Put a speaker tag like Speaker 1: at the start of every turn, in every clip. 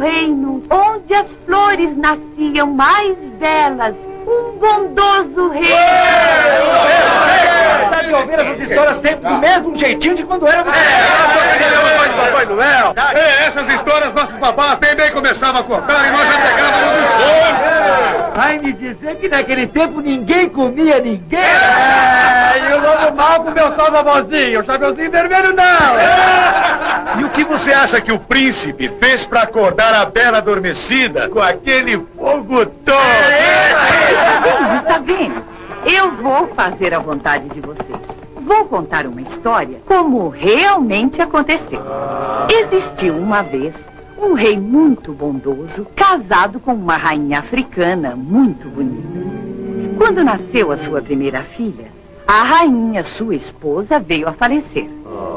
Speaker 1: reino, onde as flores nasciam mais belas, um bondoso rei.
Speaker 2: Tá de ouvir essas histórias sempre do mesmo jeitinho de quando era
Speaker 3: É, Papai Noel. É, essas histórias nossos babás bem bem começavam a contar e nós já pegávamos no sono.
Speaker 2: Vai me dizer que naquele tempo ninguém comia ninguém? É, e o lobo mal comeu só o babozinho, o chapeuzinho vermelho não.
Speaker 3: E o que você acha que o príncipe fez pra acordar a bela adormecida com aquele fogo todo?
Speaker 1: Está vendo? Está vendo? Eu vou fazer a vontade de vocês. Vou contar uma história como realmente aconteceu. Existiu uma vez um rei muito bondoso, casado com uma rainha africana muito bonita. Quando nasceu a sua primeira filha, a rainha, sua esposa, veio a falecer.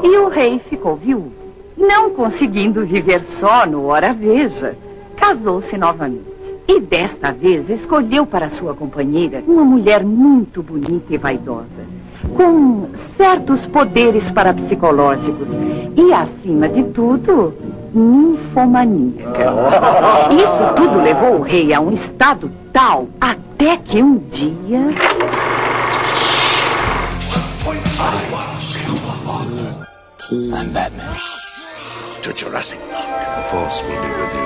Speaker 1: E o rei ficou viúvo. Não conseguindo viver só no Hora Veja, casou-se novamente. E desta vez escolheu para sua companheira uma mulher muito bonita e vaidosa, com certos poderes parapsicológicos e, acima de tudo, ninfomaníaca. Isso tudo levou o rei a um estado tal até que um dia.
Speaker 4: I'm Batman. To Jurassic Park. The Force will be with you.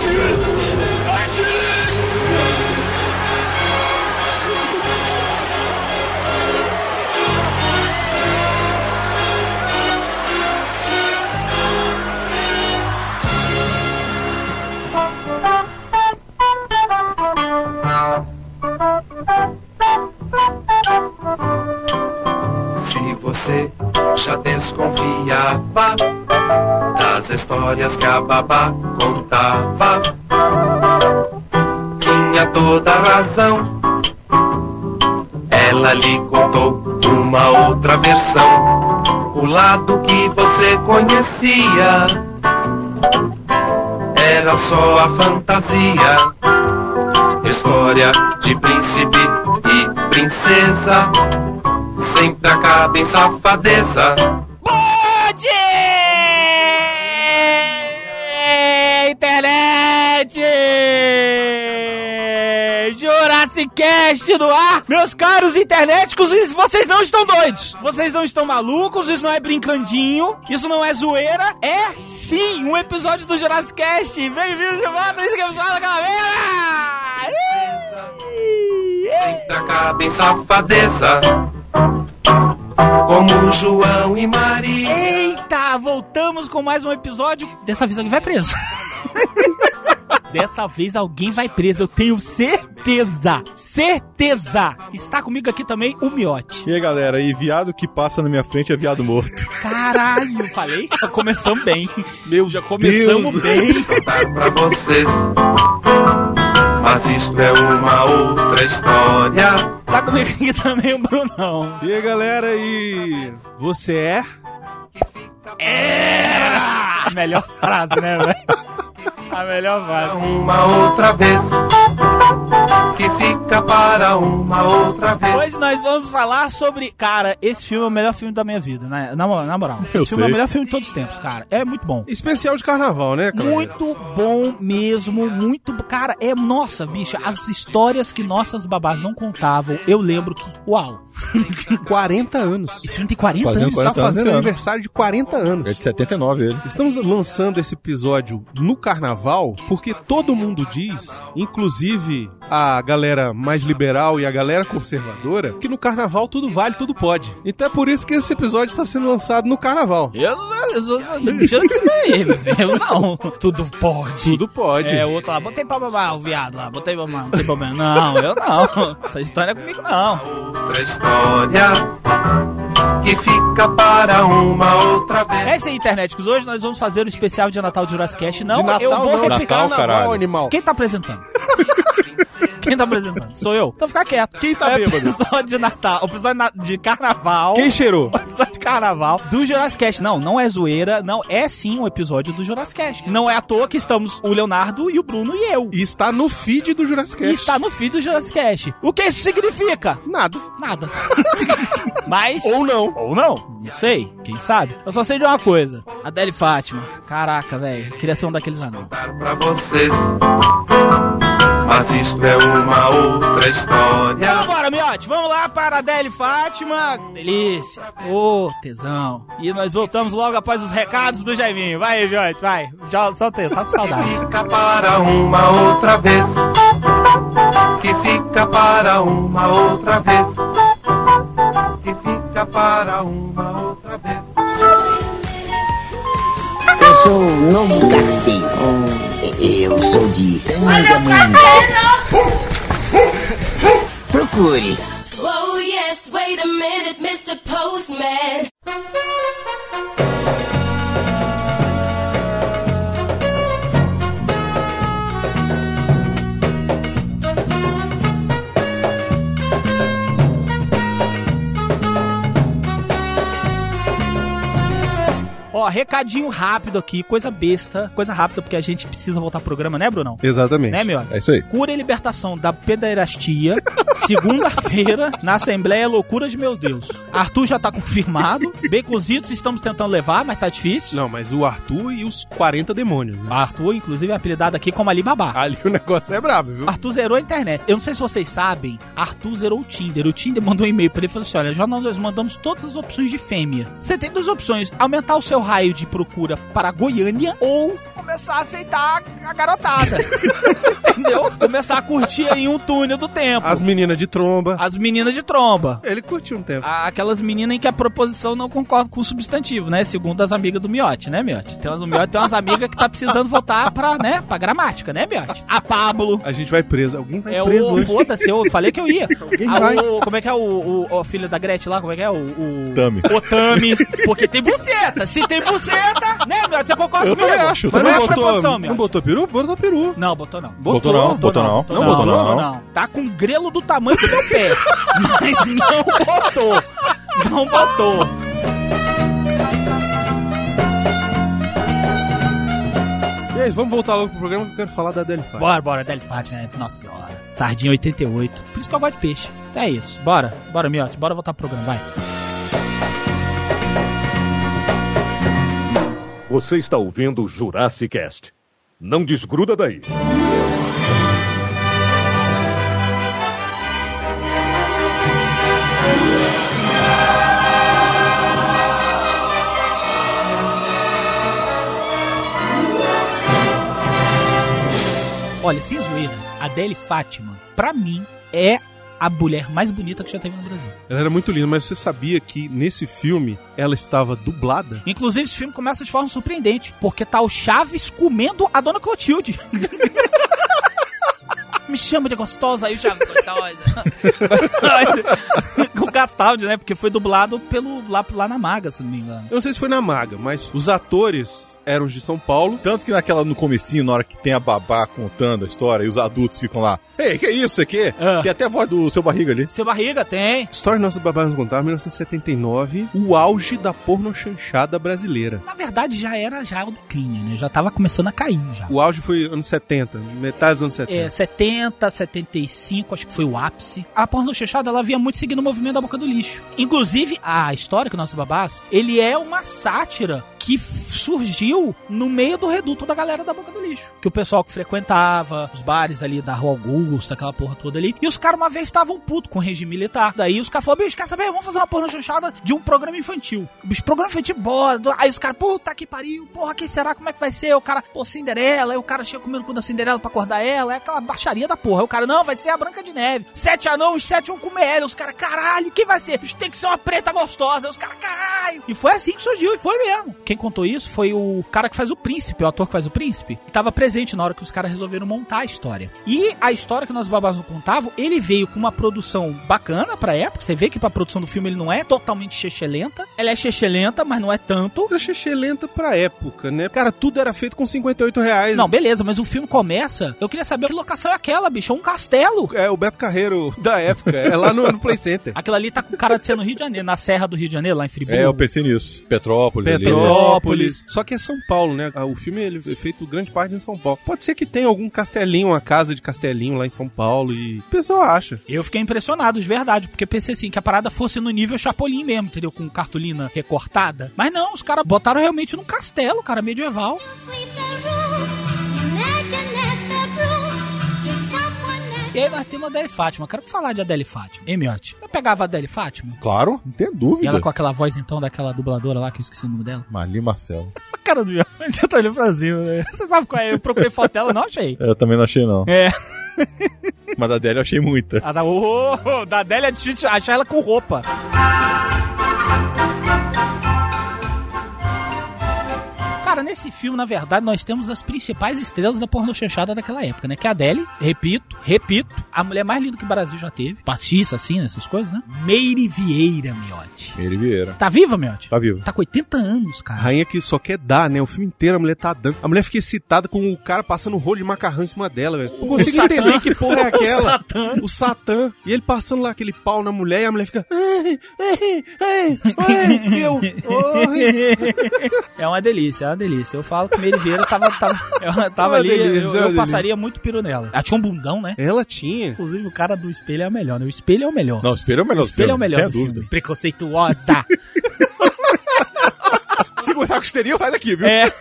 Speaker 5: Se das histórias que a babá contava, tinha toda a razão. Ela lhe contou uma outra versão, o lado que você conhecia era só a fantasia. História de príncipe e princesa sempre acaba em safadeza.
Speaker 6: Jurassic Cast no ar! Meus caros internéticos, vocês não estão doidos! Vocês não estão malucos, isso não é brincandinho, isso não é zoeira, é sim um episódio do Jurassic Cast! Bem-vindos de volta, isso que é o da Calavera!
Speaker 5: Sempre acaba em safadeza. Como João e Maria.
Speaker 6: Eita, voltamos com mais um episódio. Dessa vez alguém vai preso. Dessa vez alguém vai preso, eu tenho certeza. Certeza. Está comigo aqui também o Miote.
Speaker 7: E aí, galera, e viado que passa na minha frente é viado morto.
Speaker 6: Caralho, falei? Já começamos bem. Meu, já começamos
Speaker 7: Deus.
Speaker 6: bem.
Speaker 5: contar pra vocês. Mas isso é uma outra história.
Speaker 6: Tá comigo aqui também o Brunão.
Speaker 7: E aí, galera, e você é?
Speaker 6: Era! Melhor frase, né, velho? A melhor frase.
Speaker 5: Uma outra vez. Que fica para uma outra vez.
Speaker 6: Hoje nós vamos falar sobre. Cara, esse filme é o melhor filme da minha vida, né? Na, na moral.
Speaker 7: Eu
Speaker 6: esse filme é o
Speaker 7: sei.
Speaker 6: melhor filme de todos os tempos, cara. É muito bom.
Speaker 7: Especial de carnaval, né, cara?
Speaker 6: Muito bom mesmo, muito. Cara, é. Nossa, bicho, as histórias que nossas babás não contavam, eu lembro que. Uau!
Speaker 7: 40 anos.
Speaker 6: Esse filme tem 40
Speaker 7: Fazendo
Speaker 6: anos.
Speaker 7: 40
Speaker 6: tá
Speaker 7: anos,
Speaker 6: fazendo.
Speaker 7: né? aniversário de 40 anos.
Speaker 8: É de 79 ele.
Speaker 7: Estamos lançando esse episódio no carnaval porque todo mundo diz, inclusive a galera mais liberal e a galera conservadora, que no carnaval tudo vale, tudo pode. Então é por isso que esse episódio está sendo lançado no carnaval.
Speaker 6: Eu não. Que você eu não. Tudo pode.
Speaker 7: Tudo pode.
Speaker 6: É, o outro lá, botei pra mamar o viado lá, botei pra mamar, não tem problema. Não, eu não. Essa história é comigo não.
Speaker 5: Outra história. Que fica para uma outra vez.
Speaker 6: É isso aí. Hoje nós vamos fazer o especial de Natal de Jurassic Cast. Não,
Speaker 7: De Natal
Speaker 6: eu vou
Speaker 7: não,
Speaker 6: replicar.
Speaker 8: Natal, caralho.
Speaker 7: animal.
Speaker 6: Quem tá apresentando? Quem tá apresentando? Sou eu. Então fica quieto.
Speaker 7: Quem tá
Speaker 6: é
Speaker 7: bêbado?
Speaker 6: episódio de Natal, o episódio de carnaval.
Speaker 7: Quem cheirou?
Speaker 6: O episódio de carnaval do Jurassic Cast. Não, não é zoeira, não, é sim um episódio do Jurassic Cast. Não é à toa que estamos o Leonardo e o Bruno e eu.
Speaker 7: E está no feed do Jurassic
Speaker 6: E
Speaker 7: Cast.
Speaker 6: está no feed do Jurassic Cast. O que isso significa?
Speaker 7: Nada.
Speaker 6: Nada. Mas.
Speaker 7: Ou não.
Speaker 6: Ou não. Não sei. Quem sabe? Eu só sei de uma coisa. Adele Fátima. Caraca, velho. Um daqueles anão.
Speaker 5: Dar pra vocês. Mas isto é uma outra história.
Speaker 6: Vambora, miote. Vamos lá para Adele Fátima. Delícia. Ô, tesão. E nós voltamos logo após os recados do Jaiminho. Vai, miote, vai. Já, solta aí. Tá com saudade.
Speaker 5: Fica para uma outra vez. Que fica para uma outra vez. Que fica para uma outra vez.
Speaker 8: Eu sou o novo carteiro. Eu sou de. Procure.
Speaker 9: Oh yes, wait a minute, Mr. Postman.
Speaker 6: Ó, recadinho rápido aqui, coisa besta, coisa rápida, porque a gente precisa voltar ao programa, né, Brunão?
Speaker 7: Exatamente.
Speaker 6: Né, meu?
Speaker 10: É isso aí.
Speaker 6: Cura e libertação da pederastia, segunda-feira, na Assembleia Loucura de Meu Deus. Arthur já tá confirmado, Baconzitos estamos tentando levar, mas tá difícil.
Speaker 7: Não, mas o Arthur e os 40 demônios. Né?
Speaker 6: Arthur, inclusive, é apelidado aqui como Alibaba.
Speaker 7: Ali o negócio é brabo, viu?
Speaker 6: Arthur zerou a internet. Eu não sei se vocês sabem, Arthur zerou o Tinder. O Tinder mandou um e-mail pra ele e falou assim: olha, já nós mandamos todas as opções de fêmea. Você tem duas opções: aumentar o seu raio de procura para Goiânia ou começar a aceitar a garotada. Entendeu? Começar a curtir aí um túnel do tempo.
Speaker 7: As meninas de tromba.
Speaker 6: As meninas de tromba.
Speaker 7: Ele curtiu um tempo.
Speaker 6: A- Aquelas meninas em que a proposição não concorda com o substantivo, né? Segundo as amigas do Miote, né, Miote? Tem umas, o Miote tem umas amigas que tá precisando voltar pra, né, pra gramática, né, Miote? A Pablo.
Speaker 7: A gente vai preso. Alguém vai
Speaker 6: É
Speaker 7: preso
Speaker 6: o.
Speaker 7: hoje.
Speaker 6: Foda-se, eu falei que eu ia.
Speaker 7: Alguém
Speaker 6: Ah,
Speaker 7: vai.
Speaker 6: o- como é que é o, o, o filho da Gretchen lá? Como é que é? O. o
Speaker 10: Tami.
Speaker 6: O Tami. Porque tem buceta. Se tem buceta, né, Miote? Você concorda
Speaker 10: Eu
Speaker 6: comigo?
Speaker 10: também acho, eu
Speaker 6: Mas
Speaker 10: também
Speaker 6: não é
Speaker 10: acho.
Speaker 6: proposição,
Speaker 7: Não
Speaker 6: Miote.
Speaker 7: botou peru? Botou peru.
Speaker 6: Não, botou não.
Speaker 10: Botou não, botou não.
Speaker 6: Botou
Speaker 10: Não botou não.
Speaker 6: Tá com grelo do tamanho do meu pé. Mas não botou. Não botou.
Speaker 7: E aí, vamos voltar logo pro programa que eu quero falar da Fátima.
Speaker 6: Bora, bora, Deli Fátima, é, nossa senhora. Sardinha 88. Por isso que eu gosto de peixe. É isso. Bora, bora, Miote. Bora voltar pro programa, vai.
Speaker 11: Você está ouvindo o Jurassic Cast. Não desgruda daí.
Speaker 6: Olha, sem zoeira, a Adele Fátima, pra mim, é a mulher mais bonita que já teve no Brasil.
Speaker 7: Ela era muito linda, mas você sabia que nesse filme ela estava dublada?
Speaker 6: Inclusive, esse filme começa de forma surpreendente, porque tá o Chaves comendo a Dona Clotilde. Me chama de gostosa aí, o Chaves gostosa. Com o Castaldi, né? Porque foi dublado pelo, lá, lá na Maga, se não me engano.
Speaker 7: Eu não sei se foi na Maga, mas os atores eram de São Paulo.
Speaker 10: Tanto que naquela no comecinho, na hora que tem a babá contando a história, e os adultos ficam lá, ei, que isso, isso aqui?
Speaker 6: Ah.
Speaker 10: Tem até a voz do seu barriga ali.
Speaker 6: Seu barriga tem.
Speaker 7: História Nossa Babá nos Contar, 1979, o auge da pornochanchada brasileira.
Speaker 6: Na verdade, já era já o declínio, né? Já tava começando a cair já.
Speaker 7: O auge foi anos 70, metade dos anos 70.
Speaker 6: É, 70, 75, acho que foi o ápice. A porno chanchada, ela vinha muito seguindo o movimento da boca do lixo. Inclusive, a história que o nosso babás, ele é uma sátira que surgiu no meio do reduto da galera da boca do lixo. Que o pessoal que frequentava os bares ali da Rua Augusta, aquela porra toda ali. E os caras uma vez estavam putos com o regime militar. Daí os caras falaram, bicho, quer saber? Vamos fazer uma porno chanchada de um programa infantil. Bicho, programa infantil, bora. Aí os caras, puta que pariu, porra, quem será? Como é que vai ser? O cara, pô, Cinderela. Aí o cara chega comendo o cu da Cinderela pra acordar ela. É aquela baixaria da porra. Aí o cara, não, vai ser a Branca de Neve. Sete anões, sete vão comer ela. Os caras, caralho, quem vai ser? Bicho, tem que ser uma preta gostosa. Aí os caras, caralho. E foi assim que surgiu, e foi mesmo. Quem contou isso foi o cara que faz o príncipe, o ator que faz o príncipe. Que tava presente na hora que os caras resolveram montar a história. E a história que nós babás não contavam, ele veio com uma produção bacana pra época. Você vê que pra produção do filme ele não é totalmente chechelenta. Ela é chechelenta, mas não é tanto.
Speaker 7: Era xixi lenta pra época, né? Cara, tudo era feito com 58 reais.
Speaker 6: Não, beleza, mas o filme começa. Eu queria saber que locação é aquela, bicho. É um castelo.
Speaker 7: É o Beto Carreiro da época. É lá no, no Play Center.
Speaker 6: Aquilo ali tá com cara de ser no Rio de Janeiro, na Serra do Rio de Janeiro, lá em Friburgo.
Speaker 10: É, o pensei nisso. Petrópolis. ali.
Speaker 7: Petrópolis. Só que é São Paulo, né? O filme ele é feito grande parte em São Paulo. Pode ser que tenha algum castelinho, uma casa de castelinho lá em São Paulo e o pessoal acha.
Speaker 6: Eu fiquei impressionado, de verdade, porque pensei assim, que a parada fosse no nível Chapolin mesmo, entendeu? Com cartolina recortada. Mas não, os caras botaram realmente num castelo, cara, medieval. E aí nós temos a Adele Fátima. Quero falar de Adele Fátima. Hein, Miotti? Eu pegava a Adele Fátima.
Speaker 10: Claro, não tem dúvida.
Speaker 6: E ela com aquela voz, então, daquela dubladora lá, que eu esqueci o nome dela.
Speaker 10: Marli Marcelo.
Speaker 6: Cara do Miotti. Você tá pra cima, né? Você sabe qual é? Eu procurei foto dela, não achei.
Speaker 10: Eu também não achei, não.
Speaker 6: É.
Speaker 10: Mas da Adele eu achei muita.
Speaker 6: A da, oh, da Adele é difícil achar ela com roupa. Nesse filme, na verdade, nós temos as principais estrelas da porno chanchada daquela época, né? Que é a Adele, repito, repito, a mulher mais linda que o Brasil já teve. Patrícia, assim, essas coisas, né? Meire Vieira, Miotti.
Speaker 10: Meire Vieira.
Speaker 6: Tá viva, Miotti?
Speaker 10: Tá vivo.
Speaker 6: Tá com 80 anos, cara.
Speaker 7: Rainha que só quer dar, né? O filme inteiro a mulher tá dando. A mulher fica excitada com o cara passando rolo de macarrão em cima dela, velho. Não consigo
Speaker 6: Satã.
Speaker 7: entender que porra é aquela.
Speaker 6: O Satã.
Speaker 7: O Satã. E ele passando lá aquele pau na mulher e a mulher fica. Ai, ai, ai, ai, eu. Oi.
Speaker 6: É uma delícia, é uma delícia. Eu falo que Meire Vieira tava, tava, eu tava
Speaker 7: Uma
Speaker 6: ali,
Speaker 7: delícia,
Speaker 6: eu,
Speaker 7: uma
Speaker 6: eu
Speaker 7: delícia.
Speaker 6: passaria muito piro nela. Ela tinha um bundão, né?
Speaker 7: Ela tinha.
Speaker 6: Inclusive, o cara do espelho é o melhor, né? O espelho é o melhor.
Speaker 10: Não, o espelho é o melhor
Speaker 6: O espelho é o melhor do
Speaker 10: dúvida.
Speaker 6: filme. Preconceituosa.
Speaker 10: Se começar com histeria, sai daqui, viu?
Speaker 6: é.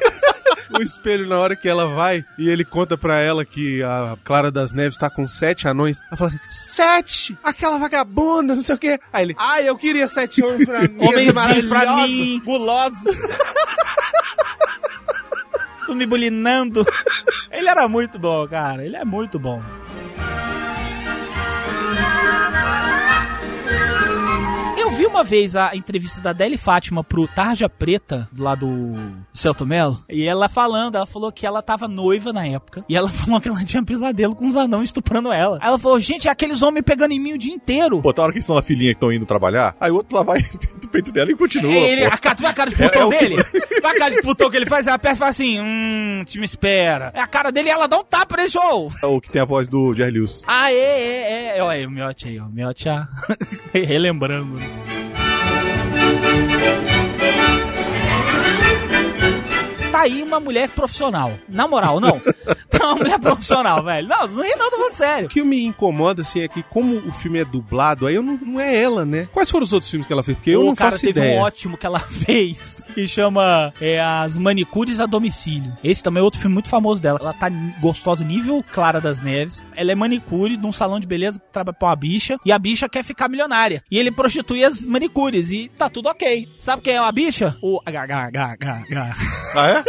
Speaker 7: O espelho, na hora que ela vai e ele conta pra ela que a Clara das Neves tá com sete anões, ela fala assim: Sete! Aquela vagabunda, não sei o quê. Aí ele, ai, eu queria sete homens pra mim.
Speaker 6: Homenzinhos pra
Speaker 7: maravilhosa."
Speaker 6: mim, gulosos. Me bulinando. Ele era muito bom, cara. Ele é muito bom. Uma vez a entrevista da Adele Fátima pro Tarja Preta, lá do Celto Melo, e ela falando, ela falou que ela tava noiva na época, e ela falou que ela tinha pesadelo com os anãos estuprando ela. Aí ela falou, gente, é aqueles homens pegando em mim o dia inteiro.
Speaker 10: Pô, tá hora que eles estão na filhinha que estão indo trabalhar, aí o outro lá vai do peito dela e continua.
Speaker 6: ele,
Speaker 10: pô.
Speaker 6: a cara, tu vê a cara de
Speaker 10: É-
Speaker 6: putão
Speaker 10: é que-
Speaker 6: dele? Vai a cara de putão que ele faz, ela aperta e fala assim, hum, te me espera. É a cara dele e ela dá um tapa nesse show.
Speaker 10: É o que tem a voz do Jerry Lewis.
Speaker 6: Ah, é, é, é. Olha aí, o Miotti aí, ó. O Miotti já relembrando. né? Tá aí uma mulher profissional. Na moral, não. Tá uma mulher profissional, velho. Não, não ri não, tô falando
Speaker 7: O
Speaker 6: sério.
Speaker 7: que me incomoda, assim, é que como o filme é dublado, aí eu não, não é ela, né? Quais foram os outros filmes que ela fez? Porque eu
Speaker 6: o
Speaker 7: não
Speaker 6: cara
Speaker 7: faço
Speaker 6: teve
Speaker 7: ideia.
Speaker 6: um ótimo que ela fez, que chama é, As Manicures a Domicílio. Esse também é outro filme muito famoso dela. Ela tá gostosa nível Clara das Neves. Ela é manicure num salão de beleza que trabalha pra uma bicha, e a bicha quer ficar milionária. E ele prostitui as manicures, e tá tudo ok. Sabe quem é a bicha? O HHHH.
Speaker 10: Ah, é?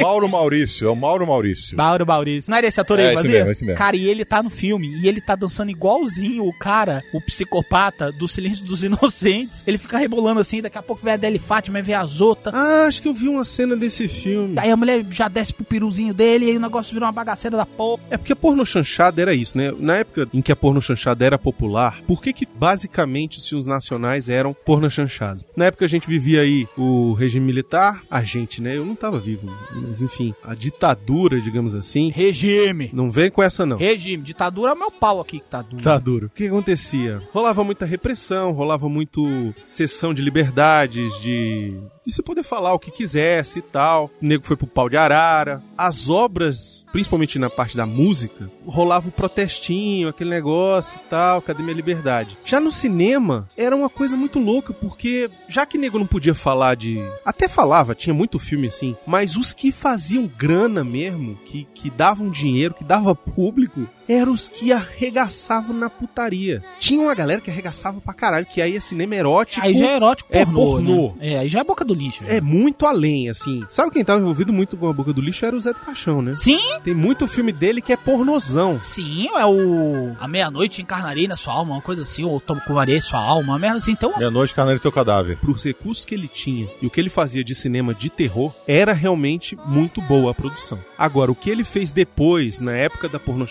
Speaker 10: Mauro Maurício, é o Mauro Maurício.
Speaker 6: Mauro Maurício. Não era esse ator
Speaker 10: É,
Speaker 6: aí,
Speaker 10: esse
Speaker 6: vazia?
Speaker 10: mesmo, esse mesmo.
Speaker 6: Cara, e ele tá no filme, e ele tá dançando igualzinho o cara, o psicopata do Silêncio dos Inocentes. Ele fica rebolando assim, daqui a pouco vem a Adele Fátima, vem a Zota.
Speaker 7: Ah, acho que eu vi uma cena desse filme.
Speaker 6: Aí a mulher já desce pro peruzinho dele, e aí o negócio virou uma bagaceira da porra.
Speaker 7: É porque a porno chanchada era isso, né? Na época em que a porno chanchada era popular, por que que basicamente os filmes nacionais eram porno chanchados? Na época a gente vivia aí o regime militar, a gente, né? Eu não tava vivo, mas enfim, a ditadura, digamos assim.
Speaker 6: Regime.
Speaker 7: Não vem com essa não.
Speaker 6: Regime. Ditadura é o meu pau aqui que tá duro.
Speaker 7: Tá duro. O que acontecia? Rolava muita repressão, rolava muito sessão de liberdades, de. de você poder falar o que quisesse e tal. O nego foi pro pau de arara. As obras, principalmente na parte da música, rolava o protestinho, aquele negócio e tal, cadê minha liberdade? Já no cinema, era uma coisa muito louca, porque já que nego não podia falar de. Até falava, tinha muito filme assim, mas os que faziam grana mesmo, que, que davam dinheiro, que dava público, eram os que arregaçavam na putaria. Tinha uma galera que arregaçava pra caralho, que aí é cinema erótico.
Speaker 6: Aí já é erótico
Speaker 7: É
Speaker 6: pornô.
Speaker 7: pornô.
Speaker 6: né? É, aí já é boca do lixo.
Speaker 7: É muito além, assim. Sabe quem tava envolvido muito com a boca do lixo? Era o Zé do Caixão, né?
Speaker 6: Sim,
Speaker 7: Tem muito filme dele que é pornozão.
Speaker 6: sim, é o. A meia-noite encarnarei na sua alma, uma coisa assim, ou tomo covarei sua alma, uma merda assim. Então,
Speaker 10: Meia-noite, carneiro e teu cadáver.
Speaker 7: Pros recursos que ele tinha e o que ele fazia de cinema de terror, era realmente muito boa a produção. Agora, o que ele fez depois, na época da porno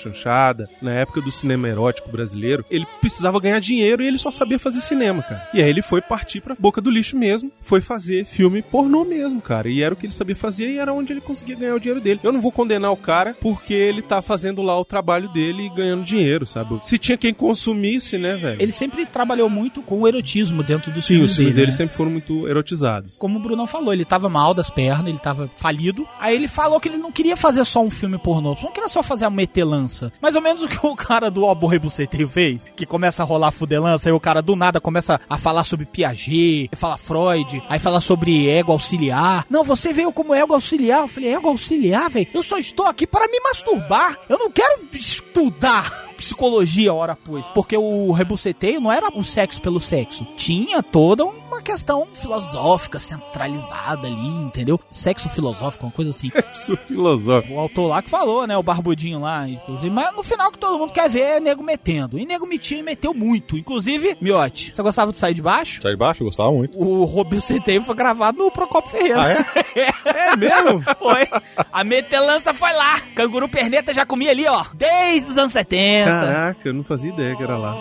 Speaker 7: na época do cinema erótico brasileiro, ele precisava ganhar dinheiro e ele só sabia fazer cinema, cara. E aí ele foi partir pra boca do lixo mesmo, foi fazer filme pornô mesmo, cara. E era o que ele sabia fazer e era onde ele conseguia ganhar o dinheiro dele. Eu não vou condenar o cara porque ele tá fazendo lá o trabalho dele e ganhando dinheiro, sabe? Se tinha quem consumisse, né, velho?
Speaker 6: Ele sempre trabalhou muito com o erotismo dentro do
Speaker 7: Sim, os filmes dele
Speaker 6: né?
Speaker 7: sempre foram muito erotizados.
Speaker 6: Como o Bruno falou, ele tava mal das pernas, ele tava falido. Aí ele falou que ele não queria fazer só um filme pornô, não queria só fazer a metelança. Mais ou menos o que o cara do Albo Rebuceteio fez, que começa a rolar fudelança, aí o cara do nada começa a falar sobre Piaget, fala Freud, aí fala sobre ego auxiliar. Não, você veio como ego auxiliar. Eu falei, ego auxiliar, velho? Eu só estou aqui para me masturbar. Eu não quero estudar psicologia hora após. Porque o rebuceteio não era um sexo pelo sexo. Tinha toda uma questão filosófica centralizada ali, entendeu? Sexo filosófico, uma coisa assim.
Speaker 7: Sexo filosófico.
Speaker 6: O autor lá que falou, né? O barbudinho lá, inclusive. Mas no final que todo mundo quer ver é nego metendo. E nego metia e meteu muito. Inclusive, Miote, você gostava de sair de baixo?
Speaker 10: Sai de baixo, eu gostava muito.
Speaker 6: O Rebuceteio foi gravado no Procopio Ferreira.
Speaker 10: Ah,
Speaker 7: É mesmo?
Speaker 6: Foi. A metelança foi lá. Canguru perneta já comia ali, ó. Desde os anos 70.
Speaker 7: Caraca, eu não fazia ideia que era lá.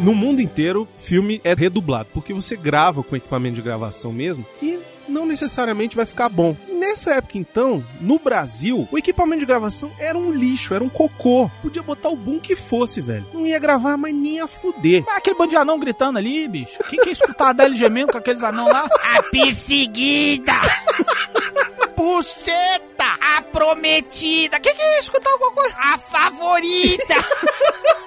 Speaker 7: No mundo inteiro, filme é redublado, porque você grava com equipamento de gravação mesmo e não necessariamente vai ficar bom. E nessa época, então, no Brasil, o equipamento de gravação era um lixo, era um cocô. Podia botar o boom que fosse, velho. Não ia gravar mais nem a fuder.
Speaker 6: Mas aquele bando de anão gritando ali, bicho. Quem quer escutar a Adele gemendo com aqueles anão lá? A perseguida! Buceta! A prometida! Quem quer escutar alguma coisa? A favorita!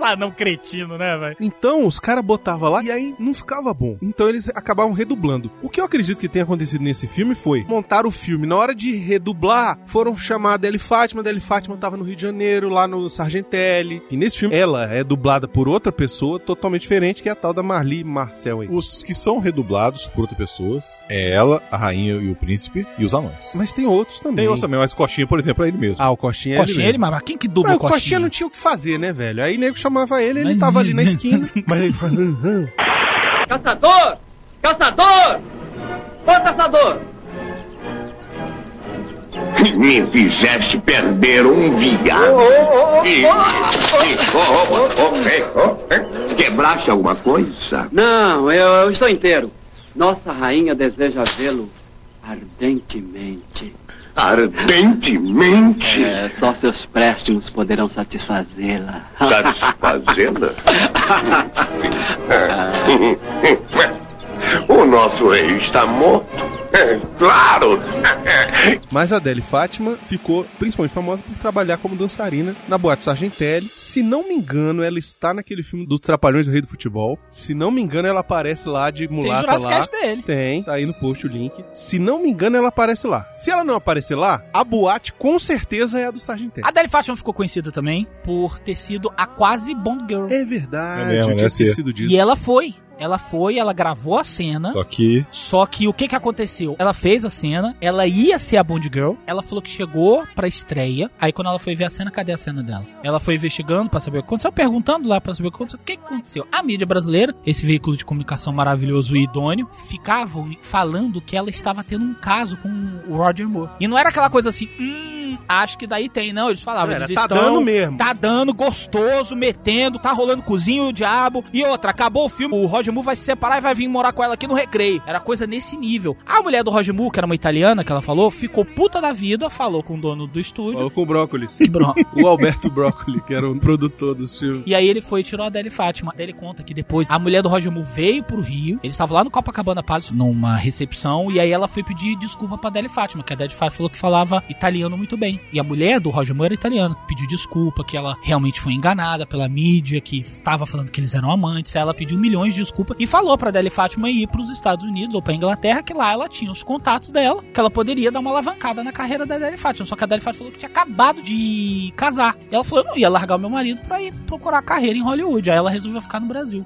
Speaker 6: Esse anão cretino, né, velho?
Speaker 7: Então, os caras botavam lá e aí não ficava bom. Então eles acabavam redublando. O que eu acredito que tenha acontecido nesse filme foi montar o filme. Na hora de redublar, foram chamar a Adele Fátima. A Adele Fátima tava no Rio de Janeiro, lá no Sargentelli. E nesse filme, ela é dublada por outra pessoa totalmente diferente, que é a tal da Marli Marcel aí.
Speaker 10: Os que são redublados por outras pessoas é ela, a rainha e o príncipe e os anões.
Speaker 7: Mas tem outros também.
Speaker 10: Tem outros também, mas Coxinha, por exemplo, é ele mesmo.
Speaker 7: Ah, o Coxinha é
Speaker 6: Coxinha,
Speaker 7: ele
Speaker 6: ele,
Speaker 7: mesmo.
Speaker 6: mas quem que dubla
Speaker 7: Mas
Speaker 6: o
Speaker 7: o Coxinha
Speaker 6: Coxinha?
Speaker 7: não tinha o que fazer, né, velho? Aí nego chamava ele, ele
Speaker 6: Mas-
Speaker 7: tava ali na esquina. mas ele
Speaker 2: Caçador! Caçador! Ô, caçador!
Speaker 4: Me fizeste perder um viado. E- e- oh, oh, oh, oh. Quebraste alguma coisa?
Speaker 2: Não, eu, eu estou inteiro. Nossa rainha deseja vê-lo ardentemente.
Speaker 4: Ardentemente?
Speaker 2: É, só seus préstimos poderão satisfazê-la.
Speaker 4: Satisfazê-la? o nosso rei está morto. Claro!
Speaker 7: Mas a Adele Fátima ficou principalmente famosa por trabalhar como dançarina na Boate Sargentelli. Se não me engano, ela está naquele filme dos Trapalhões do Rei do Futebol. Se não me engano, ela aparece lá de
Speaker 6: Tem
Speaker 7: mulata
Speaker 6: Jurassic
Speaker 7: lá.
Speaker 6: Cast dele.
Speaker 7: Tem, tá aí no post o link. Se não me engano, ela aparece lá. Se ela não aparecer lá, a boate com certeza é a do Sargentelli.
Speaker 6: A Adele Fátima ficou conhecida também por ter sido a quase Bond Girl.
Speaker 7: É verdade,
Speaker 10: É mesmo,
Speaker 7: eu tinha
Speaker 10: né,
Speaker 7: esquecido disso.
Speaker 6: E ela foi. Ela foi, ela gravou a cena.
Speaker 10: Só que
Speaker 6: Só que o que que aconteceu? Ela fez a cena, ela ia ser a Bond Girl, ela falou que chegou pra estreia, aí quando ela foi ver a cena, cadê a cena dela? Ela foi investigando pra saber o que aconteceu, perguntando lá pra saber o que aconteceu. O que que aconteceu? A mídia brasileira, esse veículo de comunicação maravilhoso e idôneo, ficavam falando que ela estava tendo um caso com o Roger Moore. E não era aquela coisa assim, hum, acho que daí tem, não. Eles falavam,
Speaker 7: Era,
Speaker 6: eles
Speaker 7: tá
Speaker 6: estão...
Speaker 7: dando mesmo.
Speaker 6: Tá dando, gostoso, metendo, tá rolando cozinho o diabo. E outra, acabou o filme, o Roger Moore vai se separar e vai vir morar com ela aqui no recreio. Era coisa nesse nível. A mulher do Roger Moore, que era uma italiana, que ela falou, ficou puta da vida, falou com o dono do estúdio.
Speaker 7: Falou com o Brócolis. O Alberto Brócoli, que era o produtor dos filmes.
Speaker 6: E aí ele foi e tirou a Adele Fátima. Ele conta que depois a mulher do Roger Moore veio pro Rio. Eles estavam lá no Copacabana Palace, numa recepção. E aí ela foi pedir desculpa pra Adele Fátima, que a Adele Fátima falou que falava italiano muito bem. E a mulher do Roger Moore era italiana. Pediu desculpa, que ela realmente foi enganada pela mídia, que tava falando que eles eram amantes. Ela pediu milhões de desculpas e falou pra Adele Fátima ir pros Estados Unidos ou pra Inglaterra, que lá ela tinha os contatos dela, que ela poderia dar uma alavancada na carreira da Adele Fátima. Só que a Adele Fátima falou que tinha acabado de casar. E ela falou: eu não ia largar o meu marido pra ir procurar carreira em Hollywood. Aí ela resolveu ficar no Brasil.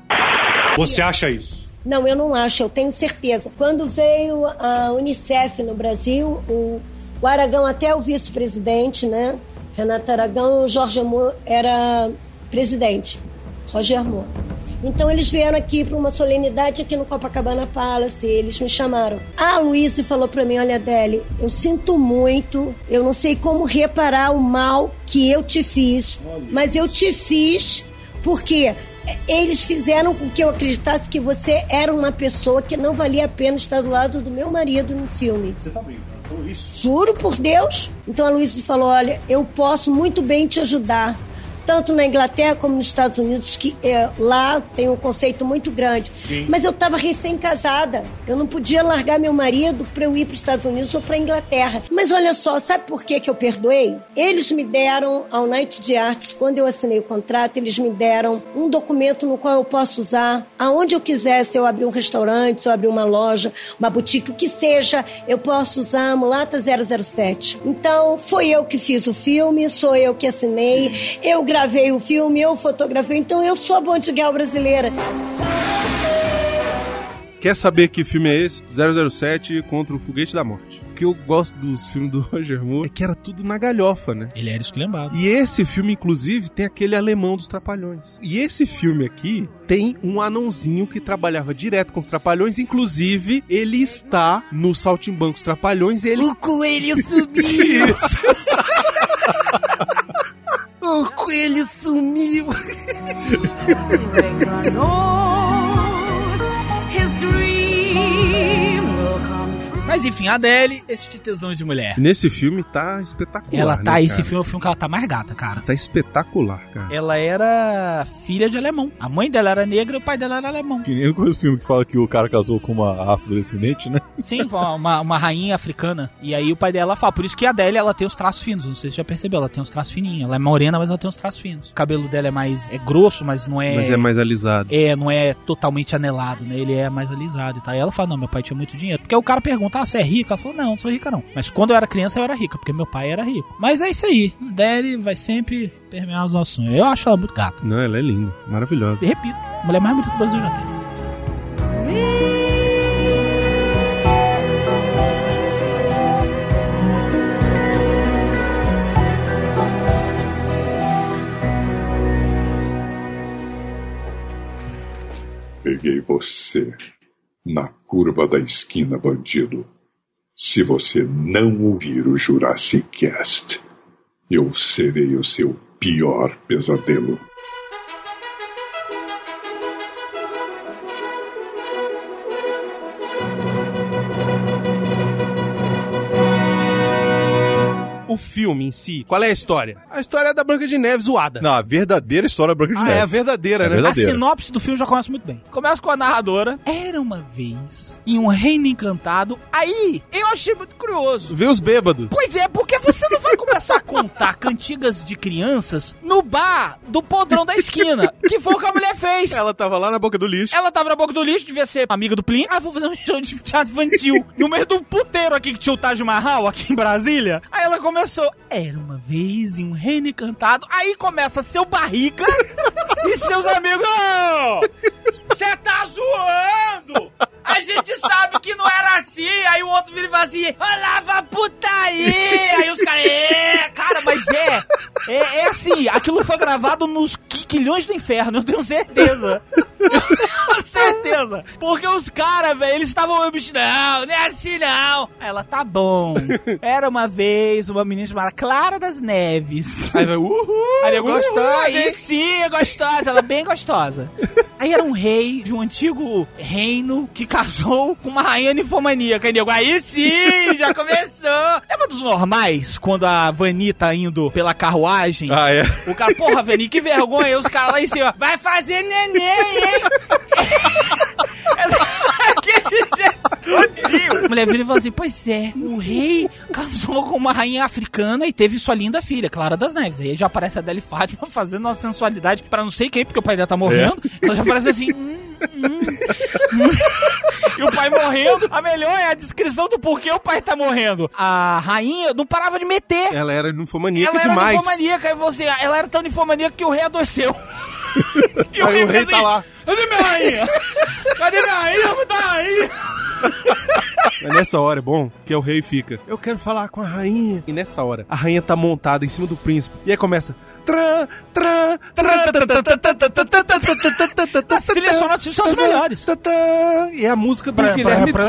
Speaker 12: Você acha isso?
Speaker 13: Não, eu não acho, eu tenho certeza. Quando veio a Unicef no Brasil, o, o Aragão, até o vice-presidente, né? Renato Aragão, o Jorge Amor era presidente, Roger Moore. Então eles vieram aqui para uma solenidade aqui no Copacabana Palace. Eles me chamaram. A Luísa falou para mim: Olha, Adele, eu sinto muito. Eu não sei como reparar o mal que eu te fiz, mas eu te fiz porque eles fizeram com que eu acreditasse que você era uma pessoa que não valia a pena estar do lado do meu marido no filme.
Speaker 12: Você tá brincando?
Speaker 13: Juro por Deus. Então a Luísa falou: Olha, eu posso muito bem te ajudar. Tanto na Inglaterra como nos Estados Unidos, que é, lá tem um conceito muito grande.
Speaker 12: Sim.
Speaker 13: Mas eu estava recém-casada. Eu não podia largar meu marido para eu ir para os Estados Unidos ou para Inglaterra. Mas olha só, sabe por que, que eu perdoei? Eles me deram, ao Night de Arts, quando eu assinei o contrato, eles me deram um documento no qual eu posso usar aonde eu quiser. Se eu abrir um restaurante, se eu abrir uma loja, uma boutique, o que seja, eu posso usar a Mulata 007. Então, foi eu que fiz o filme, sou eu que assinei, eu gravei o filme, eu fotografei, então eu sou a Bonte Gal brasileira.
Speaker 7: Quer saber que filme é esse? 007 contra o Foguete da Morte. O que eu gosto dos filmes do Roger Moore é que era tudo na galhofa, né?
Speaker 6: Ele era esculhambado.
Speaker 7: E esse filme, inclusive, tem aquele alemão dos Trapalhões. E esse filme aqui tem um anãozinho que trabalhava direto com os Trapalhões. Inclusive, ele está no Saltimbancos Trapalhões. Ele...
Speaker 6: O coelho sumiu!
Speaker 7: Isso.
Speaker 6: o coelho sumiu! Mas enfim, a Adele, esse tesão de mulher.
Speaker 7: Nesse filme tá espetacular.
Speaker 6: Ela tá,
Speaker 7: né,
Speaker 6: esse
Speaker 7: cara?
Speaker 6: filme é o filme que ela tá mais gata, cara.
Speaker 7: Tá espetacular, cara.
Speaker 6: Ela era filha de alemão. A mãe dela era negra e o pai dela era alemão.
Speaker 10: Que nem no filme que fala que o cara casou com uma afrodescendente, né?
Speaker 6: Sim, uma, uma rainha africana. E aí o pai dela fala. Por isso que a Adele, ela tem os traços finos. Não sei se você já percebeu. Ela tem os traços fininhos. Ela é morena, mas ela tem os traços finos. O cabelo dela é mais... É grosso, mas não é...
Speaker 7: Mas é mais alisado.
Speaker 6: É, não é totalmente anelado, né? Ele é mais alisado e tal. E ela fala, não, meu pai tinha muito dinheiro. Porque o cara pergunta, ah, você é rica? Ela falou, não, não sou rica não. Mas quando eu era criança eu era rica, porque meu pai era rico. Mas é isso aí. Adele vai sempre permear os nossos sonhos. Eu acho ela muito gata.
Speaker 7: Não, ela é linda. Maravilhosa.
Speaker 6: E repito, a mulher mais bonita do Brasil já tem.
Speaker 14: Peguei você na curva da esquina, bandido. Se você não ouvir o Jurassic Cast, eu serei o seu pior pesadelo.
Speaker 7: O filme em si, qual é a história? A história é da Branca de Neve zoada.
Speaker 10: Não, a verdadeira história da Branca de
Speaker 7: Ah,
Speaker 10: Neve.
Speaker 7: é a verdadeira,
Speaker 10: É
Speaker 7: né?
Speaker 10: verdadeira.
Speaker 6: A sinopse do filme já começa muito bem. Começa com a narradora. Era uma vez em um reino encantado. Aí, eu achei muito curioso.
Speaker 7: Vê os bêbados.
Speaker 6: Pois é, porque você não vai começar a contar cantigas de crianças no bar do podrão da esquina, que foi o que a mulher fez.
Speaker 7: Ela tava lá na boca do lixo.
Speaker 6: Ela tava na boca do lixo, devia ser amiga do Plin. Ah, vou fazer um show de teatro infantil no meio do puteiro aqui que tinha o Taj Mahal, aqui em Brasília. Aí ela começou. Era uma vez em um reino encantado. Aí começa seu barriga e seus amigos. Você tá zoando! A gente sabe que não era assim. Aí o outro vira e fala assim: Olava putaria! Aí os caras, é, cara, mas é. É, é assim, aquilo foi gravado nos quilhões do inferno, eu tenho certeza. Com certeza. Porque os caras, velho, eles estavam meio bicho, não, não é assim não. Aí ela, tá bom. Era uma vez uma menina chamada Clara das Neves.
Speaker 7: Aí vai, uhul,
Speaker 6: Aí, eu,
Speaker 7: gostosa,
Speaker 6: "Uhul, aí
Speaker 7: hein?"
Speaker 6: sim, é gostosa, ela é bem gostosa. Aí era um rei de um antigo reino que casou com uma rainha ninfomaníaca. E nego, aí sim, já começou. Lembra dos normais, quando a Vani tá indo pela carruagem?
Speaker 10: Ah, é?
Speaker 6: O cara, porra, Vani, que vergonha. Os caras lá em cima, vai fazer neném, hein? A mulher vira e fala assim: Pois é, o rei casou com uma rainha africana e teve sua linda filha, Clara das Neves. Aí já aparece a Adele Fátima fazendo uma sensualidade pra não sei quem, porque o pai dela tá morrendo. Então já aparece assim. hum, hum, hum. E o pai morrendo. A melhor é a descrição do porquê o pai tá morrendo. A rainha não parava de meter.
Speaker 7: Ela era ninfomaníaca
Speaker 6: Ela era
Speaker 7: demais.
Speaker 6: ninfomaníaca, e você, ela era tão ninfomaníaca que o rei adoeceu e
Speaker 7: o, rei,
Speaker 6: o rei
Speaker 7: tá
Speaker 6: assim,
Speaker 7: lá.
Speaker 6: Cadê minha rainha? Cadê minha rainha? Cadê minha rainha?
Speaker 7: Mas nessa hora é bom que o rei fica. Eu quero falar com a rainha. E nessa hora, a rainha tá montada em cima do príncipe. E aí começa. Tran, tran, tran,
Speaker 6: As trilhas sonoras são as melhores.
Speaker 7: E é a música do Guilherme Tell.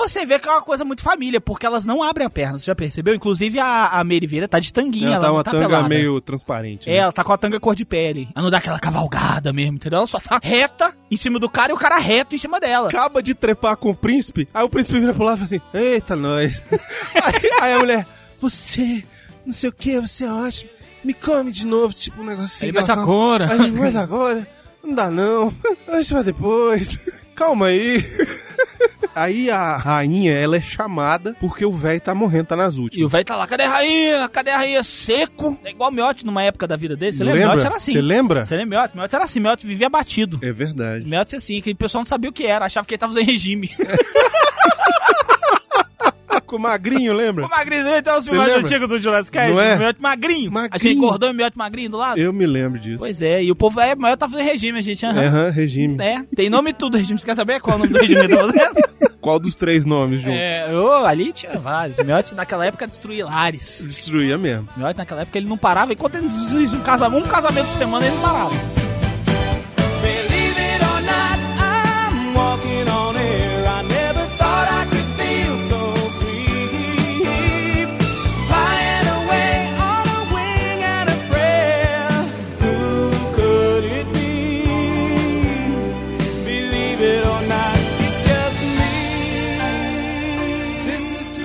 Speaker 6: Você vê que é uma coisa muito família, porque elas não abrem a perna, você já percebeu? Inclusive a, a Meriveira tá de tanguinha,
Speaker 7: Ela
Speaker 6: ela,
Speaker 7: tá uma
Speaker 6: tá
Speaker 7: tanga
Speaker 6: pelada.
Speaker 7: meio transparente.
Speaker 6: É,
Speaker 7: né?
Speaker 6: ela tá com a tanga cor de pele. Ela não dá aquela cavalgada mesmo, entendeu? Ela só tá reta em cima do cara e o cara reto em cima dela.
Speaker 7: Acaba de trepar com o príncipe, aí o príncipe vira pro lado e fala assim: Eita, nós. aí, aí a mulher, você, não sei o que, você é ótimo, me come de novo, tipo um negocinho.
Speaker 6: Aí, mas
Speaker 7: fala,
Speaker 6: agora?
Speaker 7: Aí, mas agora? Não dá não, deixa pra depois. Calma aí. Aí a rainha, ela é chamada porque o velho tá morrendo, tá nas
Speaker 6: E
Speaker 7: últimas.
Speaker 6: o velho tá lá, cadê a rainha? Cadê a rainha? Seco. É igual o Miotti numa época da vida dele. Você lembra?
Speaker 7: Lembra?
Speaker 6: Miotti era assim.
Speaker 7: Você lembra?
Speaker 6: Você lembra Miotti? Miotti era assim, Miotti vivia batido.
Speaker 7: É verdade.
Speaker 6: Miotti assim, que o pessoal não sabia o que era, achava que ele tava usando regime.
Speaker 7: Com o magrinho, lembra?
Speaker 6: o magrinho, tem os filmes antigos do Jurassic Cast?
Speaker 7: Não é?
Speaker 6: O Miotti magrinho.
Speaker 7: Magrinho.
Speaker 6: A gente engordou e o Miotti magrinho do lado.
Speaker 7: Eu me lembro disso.
Speaker 6: Pois é, e o povo é, Miotti tá fazendo regime, a gente. aham.
Speaker 7: Aham, regime.
Speaker 6: É, tem nome e tudo regime. Você quer saber qual é o nome do regime que tô fazendo?
Speaker 7: Qual dos três nomes juntos?
Speaker 6: É, ô, ali tinha vários. O Miotti naquela época destruía lares.
Speaker 7: Destruía mesmo.
Speaker 6: O Miotti naquela época ele não parava. Enquanto ele fazia um casamento, um casamento por semana, ele não parava.
Speaker 15: Believe it or not, I'm walking on air.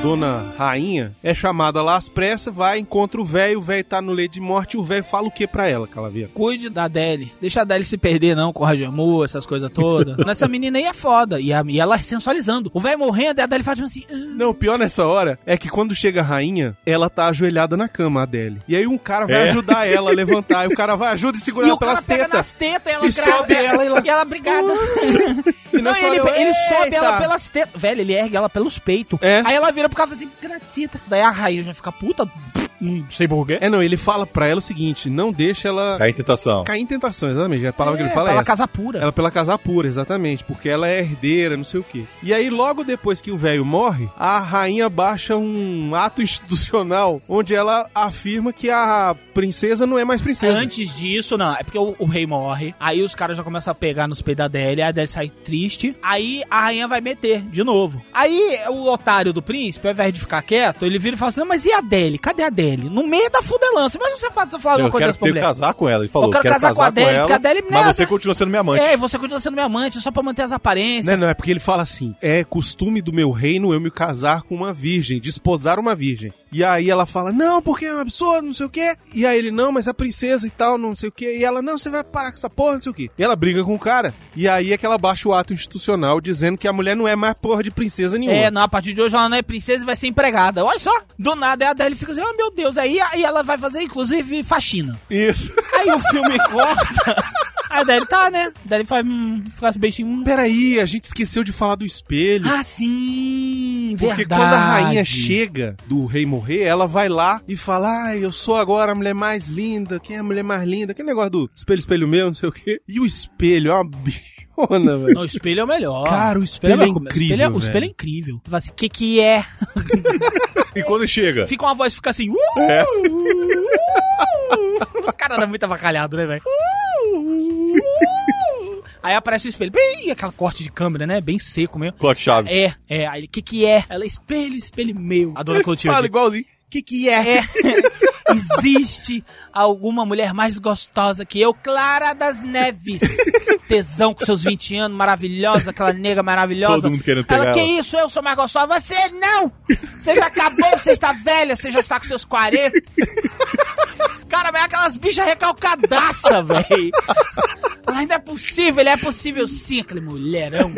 Speaker 7: Dona Rainha é chamada lá às pressas, vai, encontra o velho, o velho tá no leito de morte e o velho fala o que pra ela, Calavia?
Speaker 6: Cuide da Adele. Deixa a Adele se perder, não, com o Rajamu, essas coisas todas. Essa menina aí é foda. E, a- e ela sensualizando. O velho morrendo e a Adele fazendo assim. "Ah".
Speaker 7: Não, o pior nessa hora é que quando chega a rainha, ela tá ajoelhada na cama, a Adele. E aí um cara vai
Speaker 10: É.
Speaker 7: ajudar ela a levantar. E o cara vai, ajuda e segura
Speaker 6: E
Speaker 7: ela
Speaker 6: o cara
Speaker 7: pelas
Speaker 6: pega
Speaker 7: tetas.
Speaker 6: nas tetas, ela
Speaker 7: E
Speaker 6: grava
Speaker 7: sobe ela e ela-
Speaker 6: e ela brigada.
Speaker 7: E
Speaker 6: Não, ele,
Speaker 7: hora
Speaker 6: ele sobe ela pelas tetas. Velho, ele ergue ela pelos peitos.
Speaker 7: É.
Speaker 6: Aí ela vira fala assim, gracita. Daí a rainha já fica puta. Não sei porquê.
Speaker 7: É, não, ele fala pra ela o seguinte: não deixa ela
Speaker 10: Cai em tentação.
Speaker 7: cair em tentação, exatamente. A palavra que ele fala
Speaker 6: pra
Speaker 7: é
Speaker 6: ela
Speaker 7: essa.
Speaker 6: casar pura.
Speaker 7: Ela pela casar pura, exatamente, porque ela é herdeira, não sei o quê. E aí, logo depois que o velho morre, a rainha baixa um ato institucional onde ela afirma que a princesa não é mais princesa.
Speaker 6: Antes disso, não, é porque o, o rei morre, aí os caras já começam a pegar nos peitos da Adele, a Adele sai triste, aí a rainha vai meter de novo. Aí o otário do príncipe, ao invés de ficar quieto, ele vira e fala assim, não, mas e a Adele? Cadê a Adele? No meio da fudelança, mas você fala falar uma
Speaker 10: Eu
Speaker 6: coisa
Speaker 10: quero
Speaker 6: dessa pra
Speaker 10: ter
Speaker 6: mulher.
Speaker 10: casar com ela. Ele falou,
Speaker 6: Eu quero casar com a Adele, porque a Adele
Speaker 10: mas
Speaker 6: nada.
Speaker 10: você continua sendo minha amante.
Speaker 6: É, você continua sendo minha amante só pra manter as aparências.
Speaker 7: Não, não, é porque ele fala assim: é costume do meu reino eu me casar com uma virgem, desposar uma virgem. E aí ela fala: não, porque é um absurdo, não sei o quê. E aí ele: não, mas a princesa e tal, não sei o quê. E ela: não, você vai parar com essa porra, não sei o quê. E ela briga com o cara. E aí é que ela baixa o ato institucional dizendo que a mulher não é mais porra de princesa nenhuma.
Speaker 6: É, não, a partir de hoje ela não é princesa e vai ser empregada. Olha só, do nada a Adele fica assim, oh meu Deus, aí, aí ela vai fazer inclusive faxina.
Speaker 7: Isso.
Speaker 6: Aí o filme corta. A Adele tá, né? Adele faz, hum, assim, beijinho. Hum.
Speaker 7: Peraí, a gente esqueceu de falar do espelho.
Speaker 6: Ah, sim,
Speaker 7: Porque
Speaker 6: verdade.
Speaker 7: quando a rainha chega do rei morrer, ela vai lá e fala: Ai, eu sou agora a mulher mais linda. Quem é a mulher mais linda? Aquele negócio do espelho, espelho meu, não sei o quê. E o espelho é uma bichona, velho.
Speaker 6: Não, o espelho é o melhor.
Speaker 7: Cara, o espelho é incrível,
Speaker 6: O espelho é, o espelho é incrível. Tu fala assim, o que que é?
Speaker 10: E quando chega?
Speaker 6: Fica uma voz, fica assim... Uh,
Speaker 10: É.
Speaker 6: uh, Os caras eram muito avacalhados, né, velho? Uh, uh. Aí aparece o espelho, bem aquela corte de câmera, né? Bem seco mesmo.
Speaker 10: Clock Chaves.
Speaker 6: É, é. Aí ele, o que que é? Ela, espelho, espelho meu. A dona Clotilde.
Speaker 7: Fala igualzinho. O que que é?
Speaker 6: É. Existe alguma mulher mais gostosa que eu, Clara das Neves? Tesão com seus 20 anos, maravilhosa, aquela nega maravilhosa.
Speaker 10: Todo mundo querendo pegar
Speaker 6: ela, que
Speaker 10: ela.
Speaker 6: isso? Eu sou mais gostosa. Você não! Você já acabou, você está velha, você já está com seus 40. Cara, mas é aquelas bichas recalcadaça, velho. Ela, não é possível, ele é possível sim, aquele mulherão.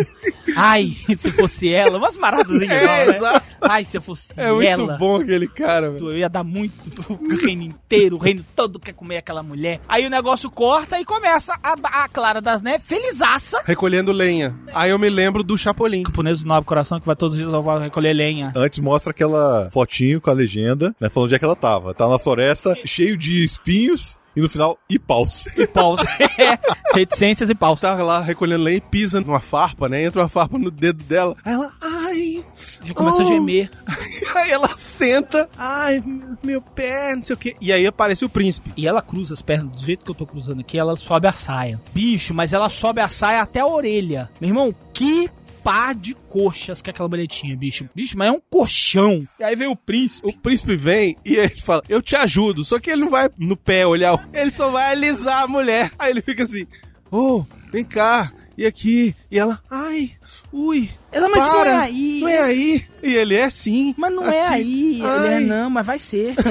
Speaker 6: Ai, se fosse ela, umas paradas igual,
Speaker 7: É,
Speaker 6: né?
Speaker 7: exato.
Speaker 6: Ai, se eu fosse
Speaker 7: É muito
Speaker 6: ela.
Speaker 7: bom aquele cara, velho.
Speaker 6: Eu ia dar muito pro reino inteiro, o reino todo quer comer aquela mulher. Aí o negócio corta e começa a, a Clara das Neves, felizaça.
Speaker 7: Recolhendo lenha. Aí eu me lembro do Chapolin.
Speaker 6: Japonês do Nobre Coração que vai todos os dias recolher lenha.
Speaker 10: Antes mostra aquela fotinho com a legenda, né? Falando onde é que ela tava. Tava na floresta, cheio de espinhos, e no final, e paus.
Speaker 6: E paus. Reticências e paus.
Speaker 7: Tava lá recolhendo lenha e pisa numa farpa, né? Entra uma farpa no dedo dela. Aí ela, ai.
Speaker 6: Já começa a
Speaker 7: oh.
Speaker 6: gemer.
Speaker 7: Aí ela senta, ai, meu pé, não sei o quê. E aí aparece o príncipe.
Speaker 6: E ela cruza as pernas do jeito que eu tô cruzando aqui, ela sobe a saia. Bicho, mas ela sobe a saia até a orelha. Meu irmão, que par de coxas que aquela mulher tinha, bicho. Bicho, mas é um colchão. E aí vem o príncipe.
Speaker 7: O príncipe vem e ele fala, eu te ajudo. Só que ele não vai no pé olhar, ele só vai alisar a mulher. Aí ele fica assim, ô, vem cá, e aqui? E ela, ai, ui.
Speaker 6: Ela, mas
Speaker 7: para,
Speaker 6: não é aí.
Speaker 7: Não é aí. E ele é sim.
Speaker 6: Mas não é
Speaker 7: aqui.
Speaker 6: aí.
Speaker 7: Ai.
Speaker 6: Ele é não, mas vai ser.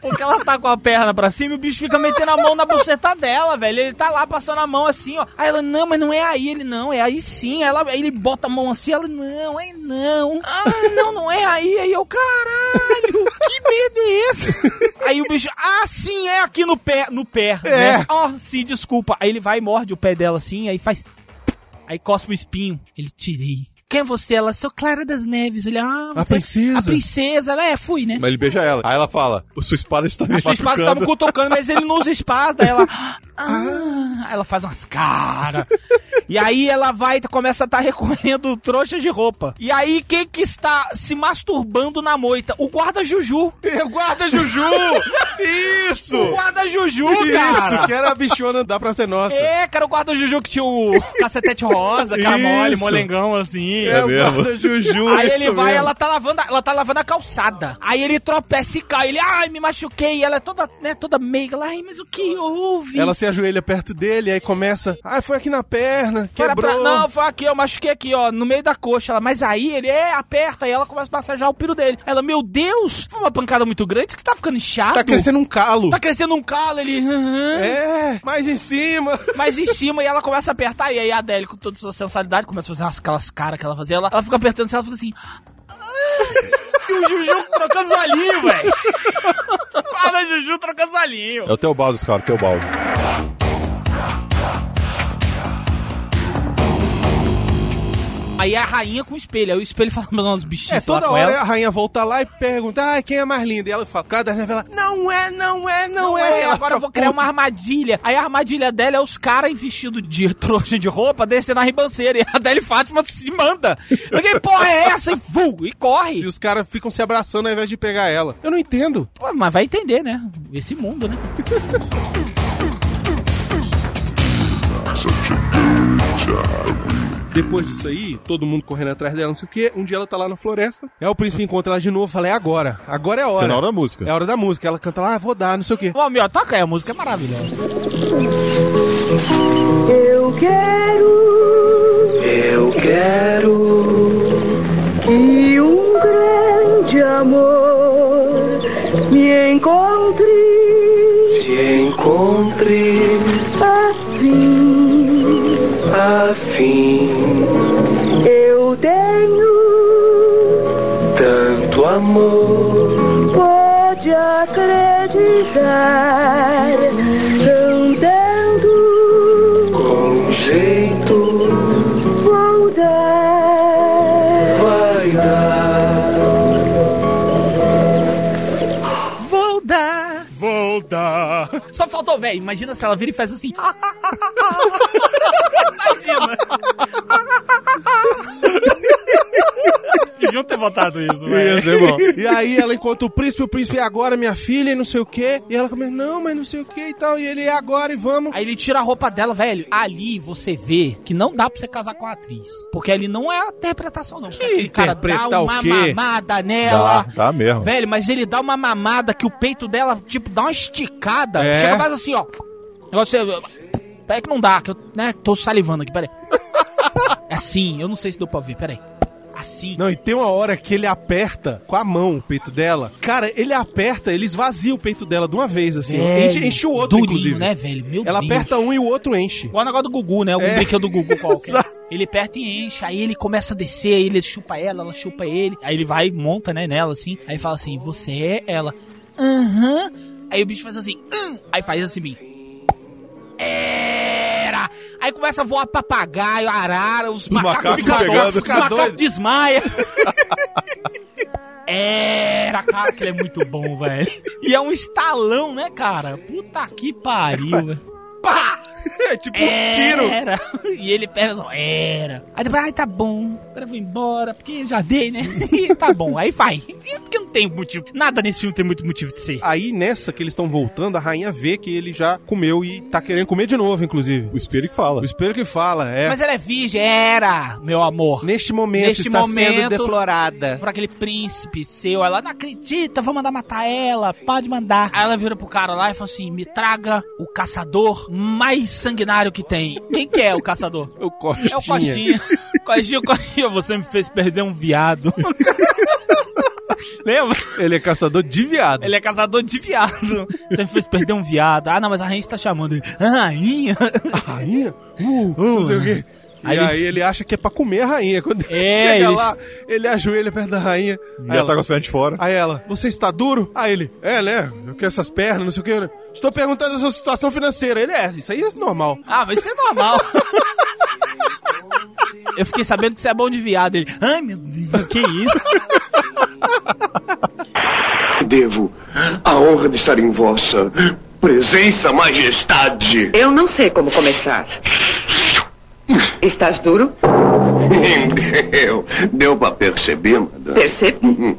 Speaker 6: Porque ela tá com a perna pra cima e o bicho fica metendo a mão na buceta dela, velho. Ele tá lá passando a mão assim, ó. Aí ela, não, mas não é aí. Ele, não, é aí sim. Ela, aí ele bota a mão assim, ela, não, é não. Ah, não, não é aí. Aí eu, caralho, que medo é esse? Aí o bicho, ah, sim, é aqui no pé, no pé,
Speaker 7: É.
Speaker 6: né? Ó, sim, desculpa. Aí ele vai e morde o pé dela assim, aí faz... Aí cospe o espinho. Ele, tirei. Quem é você? Ela, sou Clara das Neves. Ele, ah,
Speaker 7: A
Speaker 6: você-
Speaker 7: princesa.
Speaker 6: A princesa. Ela é, fui, né?
Speaker 10: Mas ele beija ela. Aí ela fala, o sua espada está me
Speaker 6: A sua espada estava cutucando, mas ele não usa espada. Ela. Ah, ela faz umas caras. E aí ela vai e começa a estar recolhendo trouxa de roupa. E aí, quem que está se masturbando na moita? O guarda Juju.
Speaker 7: O guarda Juju! Isso!
Speaker 6: O guarda Juju, cara.
Speaker 7: Isso, que era a bichona, dá pra ser nossa.
Speaker 6: É, cara, o guarda Juju que tinha o cacetete rosa, cara mole,
Speaker 7: Isso.
Speaker 6: molengão, assim.
Speaker 7: É, o
Speaker 10: mesmo.
Speaker 7: guarda Juju.
Speaker 6: Aí ele vai,
Speaker 7: mesmo.
Speaker 6: ela tá lavando, a- ela tá lavando a calçada. Aí ele tropeça e cai. Ele, ai, me machuquei. Ela é toda, né, toda meiga. Ai, mas o que houve?
Speaker 7: Ela se ajoelha perto dele, aí começa. Ah, foi aqui na perna,
Speaker 6: Para
Speaker 7: quebrou.
Speaker 6: pra- não, foi aqui, eu machuquei aqui, ó, no meio da coxa. Ela, mas aí ele é, aperta, e ela começa a massagear o piro dele. Ela, meu Deus, foi uma pancada muito grande, que você tá ficando inchado.
Speaker 7: Tá crescendo um calo.
Speaker 6: Tá crescendo um calo, ele. "Aham."
Speaker 7: É, mais em cima.
Speaker 6: Mas em cima, e ela começa a apertar, e aí a Adele, com toda a sua sensualidade, começa a fazer umas, aquelas caras que ela fazia. Ela, ela fica apertando, e ela fica assim. E o Juju trocando os olhinhos, velho. Para, Juju trocando os olhinhos.
Speaker 10: É o teu baldo, cara, o teu baldo.
Speaker 6: Aí é a rainha com o espelho. Aí o espelho fala umas
Speaker 7: É,
Speaker 6: bichinhas lá
Speaker 7: toda
Speaker 6: com
Speaker 7: hora
Speaker 6: ela.
Speaker 7: a rainha volta lá e pergunta, ah, quem é mais linda? E ela fala, cara da ela, não é, não é, não,
Speaker 6: Não
Speaker 7: é.
Speaker 6: é,
Speaker 7: Ela
Speaker 6: agora eu vou criar uma armadilha. Aí a armadilha dela é os caras vestidos de trouxa de roupa descendo a ribanceira. E a Adele Fátima se manda. Eu fiquei, porra, é essa? E, fu, e corre.
Speaker 7: E os caras ficam se abraçando ao invés de pegar ela. Eu não entendo.
Speaker 6: Pô, mas vai entender, né? Esse mundo, né?
Speaker 7: Depois disso aí, todo mundo correndo atrás dela, não sei o quê. Um dia ela tá lá na floresta. Aí o príncipe encontra ela de novo. Fala, é agora. Agora é a hora.
Speaker 10: É na hora da música.
Speaker 7: É a hora da música. Ela canta lá, ah, vou dar, não sei o quê.
Speaker 6: Ô, meu, toca aí, a música é maravilhosa.
Speaker 15: Eu quero, eu quero que um grande amor me encontre, te encontre assim, assim. Amor, pode acreditar, cantando com jeito vou dar, vai dar.
Speaker 6: Vou dar, vou dar. Só faltou, velho. Imagina se ela vira e faz assim. Imagina. Deviam ter botado isso, velho.
Speaker 7: Isso, é bom. E aí ela encontra o príncipe, o príncipe é agora, minha filha, e não sei o quê. E ela começa, não, mas não sei o quê e tal. E ele é agora e vamos.
Speaker 6: Aí ele tira a roupa dela, velho. Ali você vê que não dá pra você casar com a atriz. Porque ali não é a interpretação, não. Que Aquele cara dá uma
Speaker 7: quê?
Speaker 6: mamada nela.
Speaker 10: Dá, dá mesmo.
Speaker 6: Velho, mas ele dá uma mamada que o peito dela, tipo, dá uma esticada.
Speaker 7: É?
Speaker 6: Chega mais assim, ó. Você. Peraí que não dá, que eu né, tô salivando aqui, peraí. É assim, eu não sei se deu pra ver, peraí. Assim.
Speaker 7: Não, e tem uma hora que ele aperta com a mão o peito dela. Cara, ele aperta, ele esvazia o peito dela de uma vez, assim.
Speaker 6: É,
Speaker 7: enche, enche o outro,
Speaker 6: durinho,
Speaker 7: inclusive.
Speaker 6: né, velho? Meu
Speaker 7: Ela
Speaker 6: Deus.
Speaker 7: aperta um e o outro enche.
Speaker 6: Igual o negócio do Gugu, né? Algum
Speaker 7: É.
Speaker 6: brinquedo do Gugu qualquer. Ele aperta e enche, aí ele começa a descer, aí ele chupa ela, ela chupa ele. Aí ele vai, monta, né, nela, assim. Aí fala assim, você é ela. Aham. Aí o bicho faz assim, "Hum." aí faz assim, bem. Era! Aí começa a voar papagaio, arara, os, macacos,
Speaker 10: macacos
Speaker 6: ficam
Speaker 10: pegando.
Speaker 6: os macacos desmaia. Era, cara, que ele é muito bom, velho. E é um estalão, né, cara? Puta que pariu, velho. Pá!
Speaker 7: É tipo um tiro.
Speaker 6: Era. E ele pega só, era. Aí depois, ai, tá bom. Agora eu vou embora, porque já dei, né? E tá bom, aí vai. E porque não tem motivo. Nada nesse filme tem muito motivo de ser.
Speaker 7: Aí nessa que eles estão voltando, a rainha vê que ele já comeu e tá querendo comer de novo, inclusive.
Speaker 10: O espelho que fala.
Speaker 7: O espelho que fala, é.
Speaker 6: Mas ela é virgem, era, meu amor.
Speaker 7: Neste momento
Speaker 6: Neste
Speaker 7: está
Speaker 6: momento-
Speaker 7: sendo deflorada.
Speaker 6: Pra aquele príncipe seu, ela não acredita, vou mandar matar ela, pode mandar. Aí ela vira pro cara lá e fala assim: me traga o caçador mais sanguinário que tem. Quem que é o caçador?
Speaker 7: O Costinha.
Speaker 6: É o Costinha. Costinha, Costinha, você me fez perder um viado. Lembra?
Speaker 7: Ele é caçador de viado.
Speaker 6: Ele é caçador de viado. Você me fez perder um viado. Ah, não, mas a rainha está chamando ele. A rainha?
Speaker 7: A rainha? Uh, não sei o quê.
Speaker 6: Aí
Speaker 7: e
Speaker 6: ele-
Speaker 7: aí ele acha que é pra comer a rainha. Quando ele
Speaker 6: É,
Speaker 7: chega
Speaker 6: ele-
Speaker 7: lá, ele ajoelha perto da rainha.
Speaker 10: E
Speaker 7: Aí
Speaker 10: ela tá com as pernas de fora.
Speaker 7: Aí ela, você está duro? Aí ele, é, né? Eu quero essas pernas, não sei o que. Estou perguntando a sua situação financeira. Ele é, isso aí é normal.
Speaker 6: Ah, mas isso é normal. Eu fiquei sabendo que você é bom de viado. Ele, ai meu Deus, que isso?
Speaker 16: Devo a honra de estar em vossa presença, majestade.
Speaker 1: Eu não sei como começar. Estás duro?
Speaker 16: Deu, deu pra perceber, madame.
Speaker 1: Percebi.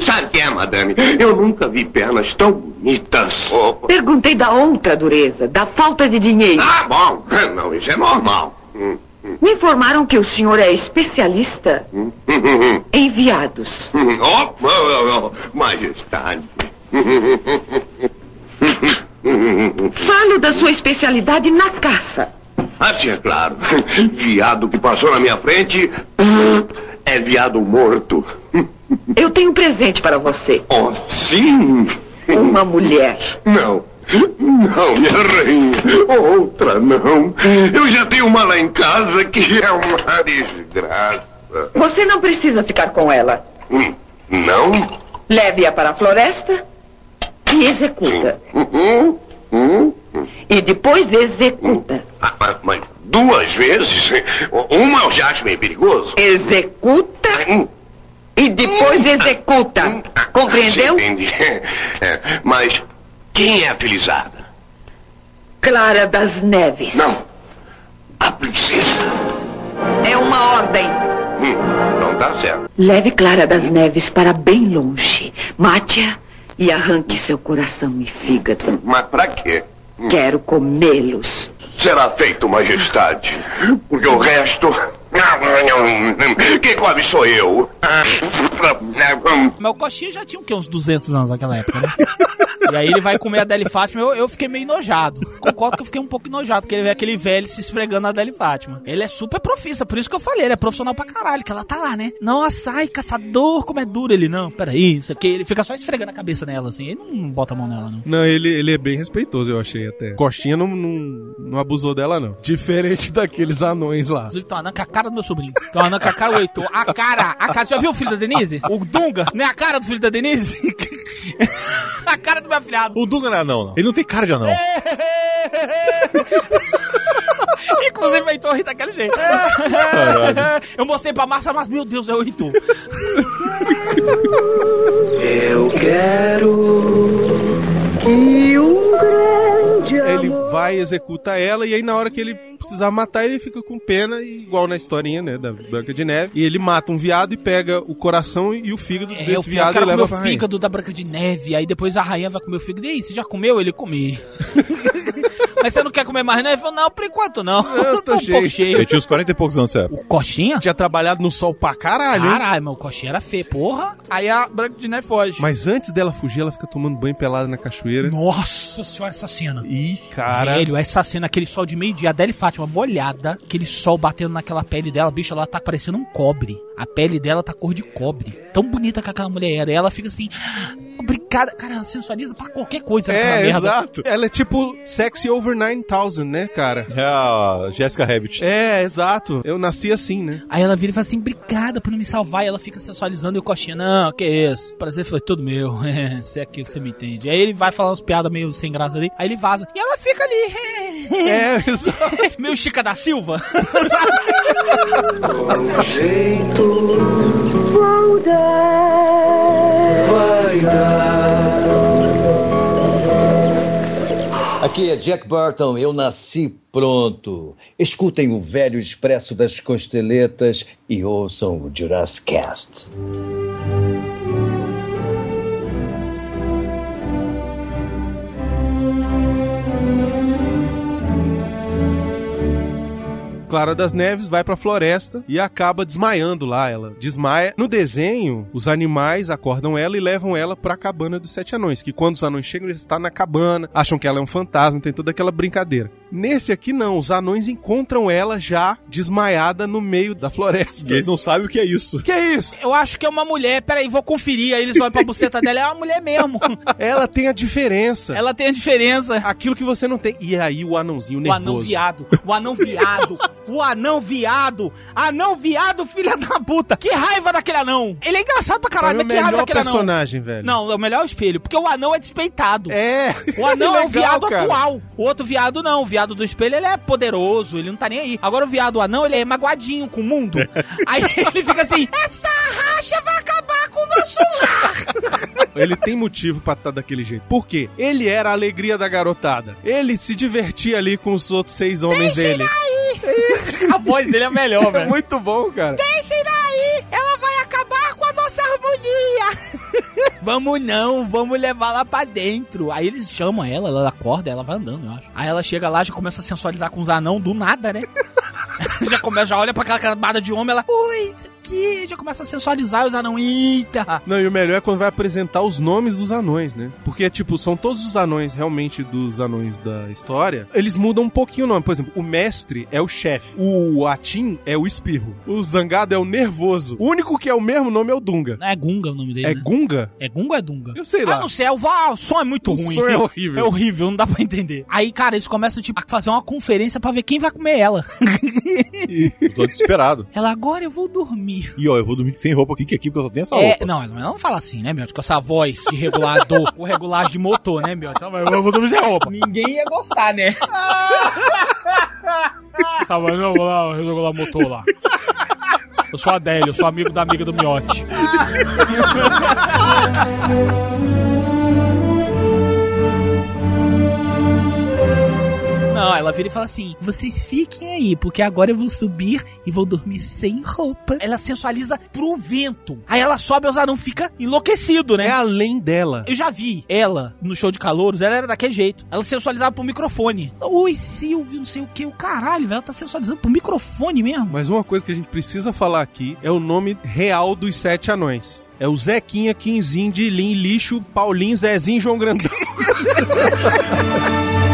Speaker 16: Sabe o que é, madame? Eu nunca vi pernas tão bonitas. Oh,
Speaker 1: Perguntei da outra dureza, da falta de dinheiro.
Speaker 16: Ah, bom. Não, isso é normal. Hum,
Speaker 1: Me informaram que o senhor é especialista em viados.
Speaker 16: Oh, oh, oh, oh, majestade.
Speaker 1: Falo da sua especialidade na caça.
Speaker 16: Assim é claro. Viado que passou na minha frente é viado morto.
Speaker 1: Eu tenho um presente para você.
Speaker 16: Oh, sim.
Speaker 1: Uma mulher.
Speaker 16: Não. Não, minha rainha. Outra não. Eu já tenho uma lá em casa que é uma desgraça.
Speaker 1: Você não precisa ficar com ela.
Speaker 16: Hum, Não?
Speaker 1: Leve-a para a floresta e executa.
Speaker 16: Hum, hum.
Speaker 1: E depois executa.
Speaker 16: Ah, mas- duas vezes? Uma eu já acho meio perigoso.
Speaker 1: Executa
Speaker 16: Hum,
Speaker 1: e depois executa. Compreendeu?
Speaker 16: sim, Entendi. É, mas quem é a felizada?
Speaker 1: Clara das Neves.
Speaker 16: Não. A princesa?
Speaker 1: É uma ordem.
Speaker 16: Hum, não tá certo.
Speaker 1: Leve Clara das Neves para bem longe. Mate-a e arranque seu coração e fígado.
Speaker 16: Mas pra quê?
Speaker 1: Quero comê-los.
Speaker 16: Será feito, majestade. Porque o resto. Quem come sou eu.
Speaker 6: Mas o Coxinha já tinha o quê? Uns 200 anos naquela época, né? E aí ele vai comer a Deli Fátima, eu, eu fiquei meio enojado. Concordo que eu fiquei um pouco enojado, porque ele vê aquele velho se esfregando na Deli Fátima. Ele é super profissa, por isso que eu falei, ele é profissional pra caralho, que ela tá lá, né? Nossa, ai, caçador, como é duro ele. Não, peraí, isso aqui, ele fica só esfregando a cabeça nela, assim, ele não bota a mão nela, não.
Speaker 7: Não, ele, ele é bem respeitoso, eu achei até. Costinha não, não, não abusou dela, não. Diferente daqueles anões lá.
Speaker 6: Inclusive, tem com a cara do meu sobrinho. Uma anã com a cara do Heitor. A cara, a cara. Já viu o filho da Denise? O Dunga? Não é a cara do filho da Denise? a cara do meu afilhado.
Speaker 10: O Dunga não é anão, não. Ele não tem cara de anão.
Speaker 6: Inclusive, o Heitor ri daquele jeito.
Speaker 10: Caralho.
Speaker 6: Eu mostrei pra Márcia, mas meu Deus, é o Heitor.
Speaker 15: Eu quero que um grande
Speaker 7: Ele vai, executa ela, e aí na hora que ele precisar matar, ele fica com pena, igual na historinha, né, da Branca de Neve. E ele mata um viado e pega o coração e o fígado
Speaker 6: É, eu,
Speaker 7: desse
Speaker 6: eu
Speaker 7: viado e leva
Speaker 6: o fígado da Branca de Neve. Aí depois a rainha vai comer o fígado. E aí, você já comeu? Ele comer. Mas você não quer comer mais, não? Ele falou, não, por enquanto não.
Speaker 7: Eu tô
Speaker 6: um
Speaker 7: cheio.
Speaker 6: pouco cheio.
Speaker 10: Ele tinha uns 40 e poucos anos, certo?
Speaker 6: O Coxinha?
Speaker 7: Tinha trabalhado no sol pra caralho, hein?
Speaker 6: Caralho, mas o Coxinha era feio, porra. Aí a Branca de Neve foge.
Speaker 7: Mas antes dela fugir, ela fica tomando banho pelada na cachoeira.
Speaker 6: Nossa senhora, essa cena.
Speaker 7: Ih, cara.
Speaker 6: Velho, essa cena, aquele sol de meio-dia, a Adele Fátima molhada, aquele sol batendo naquela pele dela, bicho, ela tá parecendo um cobre. A pele dela tá cor de cobre. Tão bonita que aquela mulher era. E ela fica assim, obrigada. Cara, ela sensualiza pra qualquer coisa naquela
Speaker 7: É,
Speaker 6: merda.
Speaker 7: exato. Ela é tipo sexy over 9000, né, cara?
Speaker 10: É a Jessica Rabbit.
Speaker 7: É, exato. Eu nasci assim, né?
Speaker 6: Aí ela vira e fala assim, obrigada por não me salvar. E ela fica sensualizando e o coxinha, não, que isso. Prazer foi tudo meu. Se é aqui que você me entende. Aí ele vai falar umas piadas meio sem graça ali. Aí ele vaza. E ela fica ali.
Speaker 7: É, exato.
Speaker 6: meio Chica da Silva.
Speaker 15: Vou dar. Vai dar.
Speaker 17: Aqui é Jack Burton, eu nasci pronto. Escutem o velho expresso das costeletas e ouçam o Jurassic Cast.
Speaker 7: Clara das Neves vai pra floresta e acaba desmaiando lá. Ela desmaia. No desenho, os animais acordam ela e levam ela pra cabana dos sete anões. Que quando os anões chegam, eles estão na cabana, acham que ela é um fantasma, tem toda aquela brincadeira. Nesse aqui, não. Os anões encontram ela já desmaiada no meio da floresta.
Speaker 10: E eles não sabem o que é isso.
Speaker 7: Que é isso?
Speaker 6: Eu acho que é uma mulher. Peraí, vou conferir. Aí eles olham pra buceta dela. É uma mulher mesmo.
Speaker 7: Ela tem a diferença.
Speaker 6: Ela tem a diferença.
Speaker 7: Aquilo que você não tem. E aí o anãozinho
Speaker 6: O
Speaker 7: nervoso.
Speaker 6: anão viado. O anão viado. O anão viado. Anão viado, filha da puta. Que raiva daquele anão. Ele é engraçado pra caralho, mas que raiva
Speaker 7: melhor
Speaker 6: daquele anão.
Speaker 7: personagem, velho.
Speaker 6: Não, o melhor é o espelho, porque o anão é despeitado.
Speaker 7: É.
Speaker 6: O anão é
Speaker 7: Legal,
Speaker 6: o viado
Speaker 7: cara.
Speaker 6: atual. O outro viado não. O viado do espelho, ele é poderoso, ele não tá nem aí. Agora o viado anão, ele é magoadinho com o mundo. aí ele fica assim, essa racha vai acabar com o nosso lar.
Speaker 7: Ele tem motivo pra estar daquele jeito. Por quê? Ele era a alegria da garotada. Ele se divertia ali com os outros seis homens
Speaker 6: Deixa ele
Speaker 7: dele.
Speaker 6: A voz dele é melhor,
Speaker 7: É
Speaker 6: velho.
Speaker 7: muito bom, cara.
Speaker 6: Deixa ele aí! Ela vai acabar com a nossa harmonia! vamos não, vamos levar lá pra dentro. Aí eles chamam ela, ela acorda, ela vai andando, eu acho. Aí ela chega lá, já começa a sensualizar com os anão do nada, né? já começa, já olha pra aquela camada de homem, ela, oi, isso aqui, já começa a sensualizar os anão, eita!
Speaker 7: Não, e o melhor é quando vai apresentar os nomes dos anões, né? Porque, tipo, são todos os anões realmente dos anões da história. Eles mudam um pouquinho o nome. Por exemplo, o mestre é o chefe. O Atim é o espirro. O zangado é o nervoso. O único que é o mesmo nome é o Dunga.
Speaker 6: É Gunga o nome dele,
Speaker 7: É
Speaker 6: né?
Speaker 7: Gunga?
Speaker 6: É Gunga ou é Dunga?
Speaker 7: Eu sei lá.
Speaker 6: Ah, não sei, é o, o som é muito
Speaker 7: O
Speaker 6: ruim.
Speaker 7: som é horrível.
Speaker 6: É horrível, não dá pra entender. Aí, cara, eles começam, tipo, a fazer uma conferência pra ver quem vai comer ela.
Speaker 10: Eu tô desesperado.
Speaker 6: Ela, agora eu vou dormir.
Speaker 10: E ó, eu vou dormir sem roupa aqui, que aqui porque eu só tenho essa
Speaker 6: É,
Speaker 10: roupa.
Speaker 6: não, ela não fala assim, né, meu? Com essa voz de regulador, com regulagem de motor, né, meu? Então, eu vou dormir sem roupa. Ninguém ia gostar, né? Essa voz, não, eu vou lá, eu vou lá o motor lá. Eu sou a Adélio, eu sou amigo da amiga do Miote. Não, ela vira e fala assim: vocês fiquem aí, porque agora eu vou subir e vou dormir sem roupa. Ela sensualiza pro vento. Aí ela sobe, os anão fica enlouquecido, né?
Speaker 7: É além dela.
Speaker 6: Eu já vi ela no show de calouros, ela era daquele jeito. Ela sensualizava pro microfone. Oi, Silvio, não sei o que, o caralho, velho, ela tá sensualizando pro microfone mesmo.
Speaker 7: Mas uma coisa que a gente precisa falar aqui é o nome real dos sete anões. É o Zequinha, Quinzinho, Dilim, Lixo, Paulinho, Zezinho, João Grandão.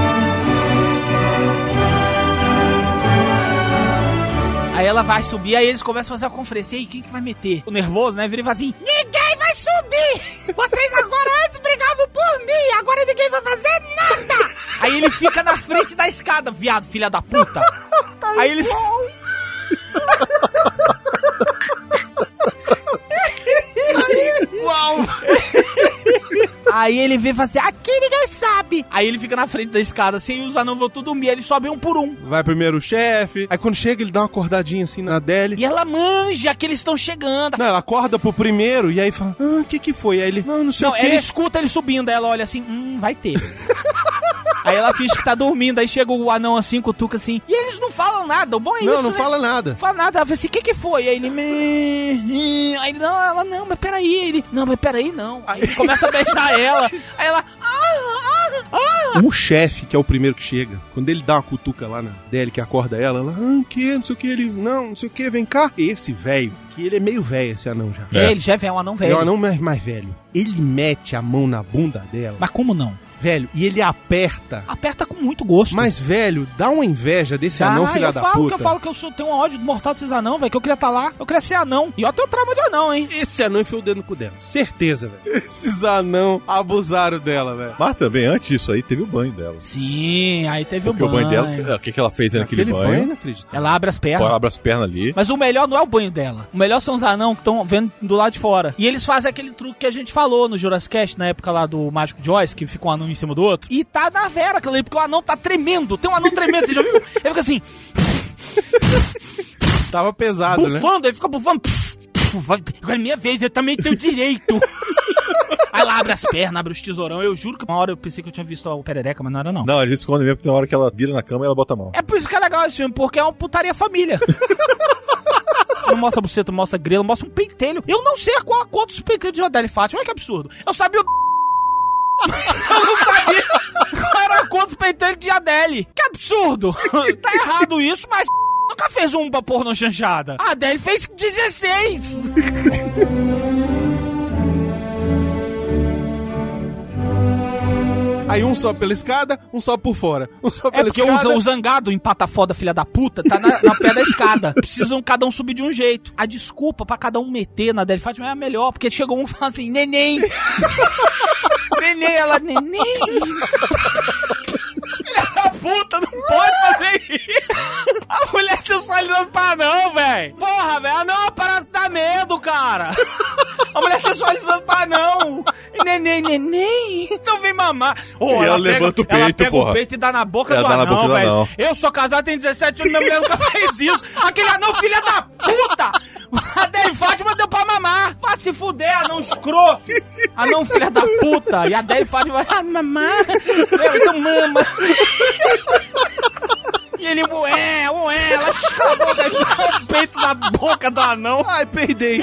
Speaker 6: Aí ela vai subir, aí eles começam a fazer a conferência. E aí, quem que vai meter? O nervoso, né? Vira e fala assim: Ninguém vai subir! Vocês agora antes brigavam por mim, agora ninguém vai fazer nada! Aí ele fica na frente da escada, viado, filha da puta. Aí eles.
Speaker 7: Uau!
Speaker 6: Aí ele vê e fala assim: aqui ninguém sabe. Aí ele fica na frente da escada assim, e os anãos vão tudo dormir. Eles sobem um por um.
Speaker 7: Vai primeiro o chefe. Aí quando chega, ele dá uma acordadinha assim na Adele.
Speaker 6: E ela manja que eles estão chegando.
Speaker 7: Não, ela acorda pro primeiro e aí fala: Ah, o que que foi? Aí ele: Não, não sei
Speaker 6: Não,
Speaker 7: o quê.
Speaker 6: ela escuta ele subindo, aí ela olha assim, hum, vai ter. aí ela finge que tá dormindo, aí chega o anão assim, cutuca assim, e eles não falam nada, o bom é isso,
Speaker 7: Não, não
Speaker 6: né?
Speaker 7: fala nada.
Speaker 6: Não fala nada, ela fala assim, o que que foi? Aí ele, "Me- me-" aí ele, não, ela, não, mas peraí, Aí ele, não, mas peraí, não. Aí ele começa a beijar ela, aí ela, ah, ah,
Speaker 7: O chefe, que é o primeiro que chega, quando ele dá uma cutuca lá na Deli que acorda ela, ela, ah, o que? Não sei o que, ele, não, não sei o que, vem cá. Esse velho, que ele é meio velho, esse anão já.
Speaker 6: É. Ele já é um anão velho.
Speaker 7: É um anão mais, mais velho. Ele mete a mão na bunda dela.
Speaker 6: Mas como não?
Speaker 7: Velho, e ele aperta.
Speaker 6: Aperta com muito gosto.
Speaker 7: Mas, velho, dá uma inveja desse
Speaker 6: Ah,
Speaker 7: anão, filha
Speaker 6: eu
Speaker 7: da
Speaker 6: falo
Speaker 7: puta.
Speaker 6: que eu falo que eu sou, tenho um ódio mortal desses anão, velho, que eu queria estar lá. Eu queria ser anão. E ó, teu trauma de anão, hein?
Speaker 7: Esse anão enfiou o dedo no cu dela. Certeza, velho. Esses anão abusaram dela, velho.
Speaker 10: Mas também, antes disso aí, teve o banho dela.
Speaker 6: Sim, aí teve
Speaker 10: Porque
Speaker 6: o
Speaker 10: o
Speaker 6: banho.
Speaker 10: banho dela, o que, que ela fez aí naquele
Speaker 7: Aquele
Speaker 10: banho?
Speaker 7: banho, não acredito.
Speaker 6: Ela abre as pernas.
Speaker 10: Abre as pernas ali.
Speaker 6: Mas o melhor não é o banho dela. O melhor são os anão que estão vendo do lado de fora. E eles fazem aquele truque que a gente falou no Jurassic Cast, na época lá do Mágico Joyce, que fica um anão em cima do outro. E tá na vera aquilo ali, porque o anão tá tremendo. Tem um anão tremendo, você já viu? Ele fica assim,
Speaker 7: Tava pesado, né?
Speaker 6: bufando, ele fica bufando. Agora é minha vez, eu também tenho direito. Aí ela abre as pernas, abre os tesourão. Eu juro que uma hora eu pensei que eu tinha visto o Perereca, mas não era não.
Speaker 10: Não, eles escondem mesmo, porque na hora que ela vira na cama, ela bota a mão.
Speaker 6: É por isso que é legal esse filme, porque é uma putaria família. não mostra buceta, mostra grelo, mostra um pentelho. Eu não sei a qual a cor dos pentelhos de Adele Fátima. Olha que absurdo. Eu sabia o... Eu não sabia qual era a cor dos de Adele. Que absurdo. tá errado isso, mas nunca fez um pra porno chanchada. A Adele fez 16.
Speaker 7: Aí um sobe pela escada, um sobe por fora. Um sobe
Speaker 6: É
Speaker 7: pela
Speaker 6: porque
Speaker 7: escada.
Speaker 6: o, o zangado, empata foda, filha da puta, tá na, na pé da escada. Precisam cada um subir de um jeito. A desculpa pra cada um meter na Adele Fátima é a melhor, porque chegou um e falou assim, neném. neném, ela, neném. Filha da puta, não pode fazer isso. A mulher sensualizando pra não, velho. Porra, velho, não é uma parada que dá medo, cara. A mulher sensualizando pra não. Neném, neném. Então vem mamar. Ô,
Speaker 10: E ela levanta o
Speaker 6: ela
Speaker 10: peito,
Speaker 6: pega
Speaker 10: porra.
Speaker 6: o peito e dá na boca
Speaker 10: Ela
Speaker 6: do anão,
Speaker 10: boca do
Speaker 6: velho.
Speaker 10: anão.
Speaker 6: Eu sou casado, tenho 17 anos, minha mulher nunca fez isso. Aquele anão, filha da puta! A Deli Fátima deu pra mamar. Vai se fuder, anão escroto. Anão, filha da puta. E a Deli Fátima vai ah, mamar. Eu, então mama. E ele, ué, ué, ela escravou o peito na boca do anão.
Speaker 7: Ai, perdei.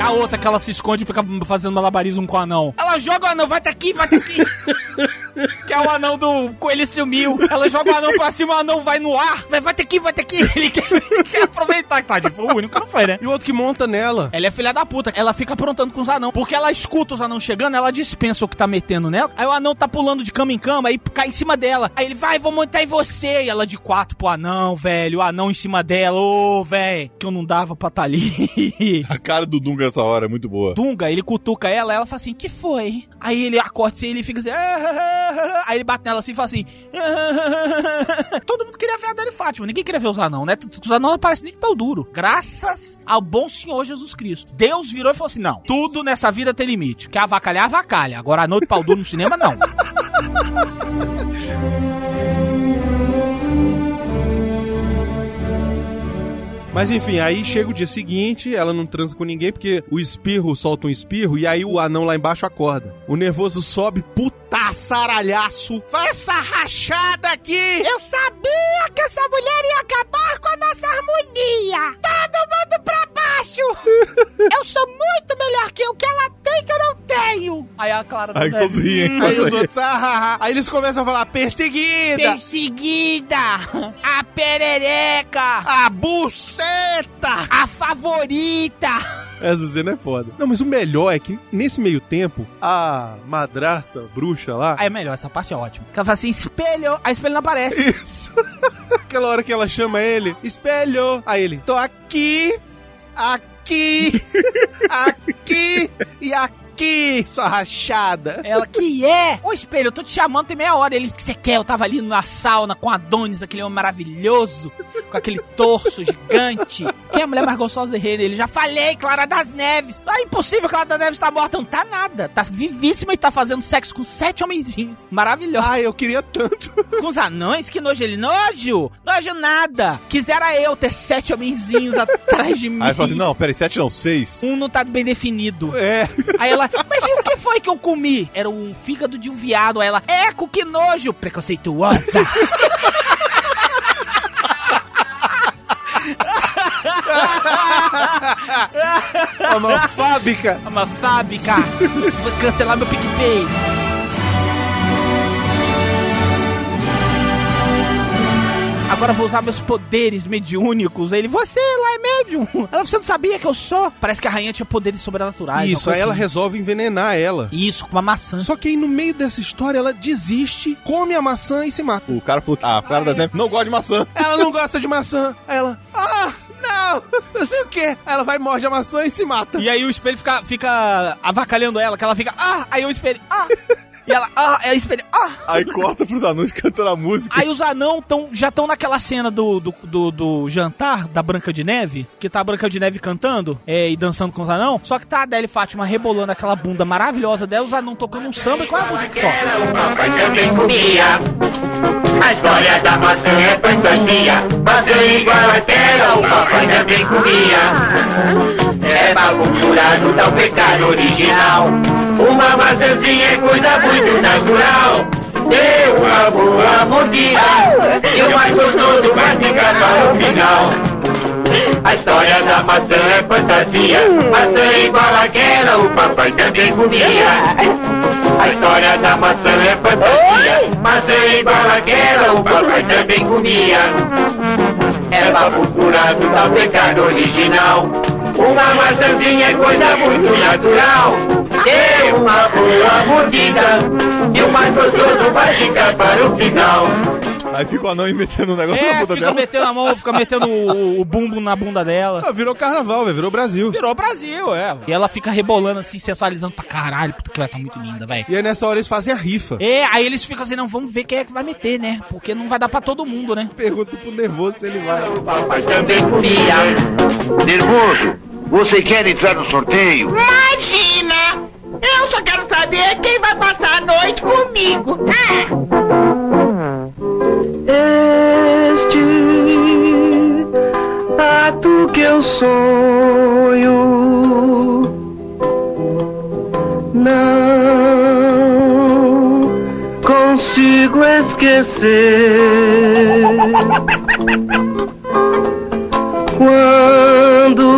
Speaker 6: A outra que ela se esconde e fica fazendo malabarismo com o anão. Ela joga o anão, vai tá aqui, vai tá aqui. que é o anão do coelho sumiu. Ela joga o anão pra cima, o anão vai no ar. Vai, vai tá aqui, vai tá aqui. Ele quer, ele quer aproveitar. Tadinho, foi o único que não foi, né?
Speaker 7: E o outro que monta nela.
Speaker 6: Ela é filha da puta. Ela fica aprontando com os anão. Porque ela escuta os anão chegando, ela dispensa o que tá metendo nela. Aí o anão tá pulando de cama em cama, aí cai em cima dela. Aí ele vai, vou montar em você. E ela de quatro pro anão, velho. O anão em cima dela. Ô, velho. Que eu não dava pra tá ali.
Speaker 10: A cara do Dunga nessa hora é muito boa.
Speaker 6: Dunga, ele cutuca ela, ela fala assim, que foi? Aí ele acorda assim, ele fica assim, aí ele bate nela assim e fala assim, todo mundo queria ver a Dani Fátima, ninguém queria ver os anão, né? Os anão não aparecem nem de pau duro. Graças ao bom Senhor Jesus Cristo. Deus virou e falou assim, não, tudo nessa vida tem limite. Quer avacalhar, avacalha. Agora a noite pau duro no cinema, não.
Speaker 7: Mas enfim, aí chega o dia seguinte, ela não transa com ninguém porque o espirro solta um espirro e aí o anão lá embaixo acorda. O nervoso sobe, putaçaralhaço. Faz essa rachada aqui!
Speaker 15: Eu sabia que essa mulher ia acabar com a nossa harmonia! Todo mundo pra baixo! Eu sou muito melhor que o que ela tem que eu não tenho!
Speaker 6: Aí a Clara
Speaker 10: Aí
Speaker 6: também.
Speaker 10: todos riem.
Speaker 7: Aí os outros, ah, ah, ah. Aí eles começam a falar, perseguida!
Speaker 6: Perseguida! A perereca!
Speaker 7: A buceta!
Speaker 6: A favorita!
Speaker 7: Essa cena é foda. Não, mas o melhor é que nesse meio tempo, a madrasta, bruxa lá.
Speaker 6: Aí é melhor, essa parte é ótima. Ela fala assim, espelho, a espelho não aparece.
Speaker 7: Isso. Aquela hora que ela chama ele, espelho. Aí ele, tô aqui, aqui, aqui e aqui, sua rachada.
Speaker 6: Ela, que é? Ô espelho, eu tô te chamando tem meia hora. Ele, o que você quer? Eu tava ali na sauna com Adonis, aquele homem maravilhoso. com aquele torso gigante. Quem é a mulher mais gostosa errei nele? Já falei, Clara das Neves. Não é impossível, Clara das Neves tá morta. Não tá nada. Tá vivíssima e tá fazendo sexo com sete homenzinhos. Maravilhoso.
Speaker 7: Ai, eu queria tanto.
Speaker 6: Com os anões? Que nojo ele. Nojo! Nojo nada. Quisera eu ter sete homenzinhos atrás de mim.
Speaker 10: Aí fala assim, não, peraí, sete não, seis.
Speaker 6: Um não tá bem definido.
Speaker 7: É.
Speaker 6: Aí ela, mas e o que foi que eu comi? Era um fígado de um viado. Aí ela, eco, que nojo, preconceituosa.
Speaker 7: Uma fábrica.
Speaker 6: Vou cancelar meu PicPay. Agora eu vou usar meus poderes mediúnicos. Ele, você lá é médium. Ela, você não sabia que eu sou? Parece que a rainha tinha poderes sobrenaturais.
Speaker 7: Isso, aí
Speaker 6: coisa
Speaker 7: ela
Speaker 6: assim.
Speaker 7: resolve envenenar ela.
Speaker 6: Isso, com uma maçã.
Speaker 7: Só que aí no meio dessa história ela desiste, come a maçã e se mata.
Speaker 10: O cara falou que ah, o cara da Neves não gosta de maçã.
Speaker 7: Ela não gosta de maçã. Aí ela, ah, não, não sei o que. Aí ela vai, morde a maçã e se mata.
Speaker 6: E aí o espelho fica, fica avacalhando ela, que ela fica, ah, aí o espelho, ah. E ela, ah, aí o espelho, ah.
Speaker 10: Aí corta pros anões cantando a música.
Speaker 6: Aí os anão tão, já estão naquela cena do, do, do, do jantar da Branca de Neve, que tá a Branca de Neve cantando é, e dançando com os anão, só que tá a Adele Fátima rebolando aquela bunda maravilhosa dela, os anão tocando um samba e qual é a música que toca?
Speaker 15: A história da maçã é fantasia. Maçã igual àquela, o papai também comia. É bagunçado, dá o pecado original. Uma maçãzinha é coisa muito natural. Deu uma boa mordida. E o mais gostoso vai ficar para o final. A história da maçã é fantasia. Maçã igual àquela, o papai também comia. A história da maçã é fantasia. Maçã igual àquela, o papai também comia. É papo curado da pecado original. Uma maçãzinha é coisa muito natural. Dê uma boa mordida. E o mais gostoso vai ficar para o final.
Speaker 10: Aí fica o anão metendo um negócio na
Speaker 6: É,
Speaker 10: bunda
Speaker 6: fica
Speaker 10: dela.
Speaker 6: metendo a mão, fica metendo o, o bumbo na bunda dela.
Speaker 7: Ah, virou carnaval, velho, virou Brasil.
Speaker 6: Virou Brasil, é. E ela fica rebolando assim, sensualizando pra caralho, porque ela tá muito linda, velho.
Speaker 7: E aí nessa hora eles fazem a rifa.
Speaker 6: É, aí eles ficam assim, não, vamos ver quem é que vai meter, né? Porque não vai dar pra todo mundo, né?
Speaker 7: Pergunta pro nervoso se ele vai.
Speaker 15: Papai também comia.
Speaker 16: Nervoso, você quer entrar no sorteio?
Speaker 18: Imagina! Eu só quero saber quem vai passar a noite comigo.
Speaker 15: Este ato que eu sonho não consigo esquecer. Quando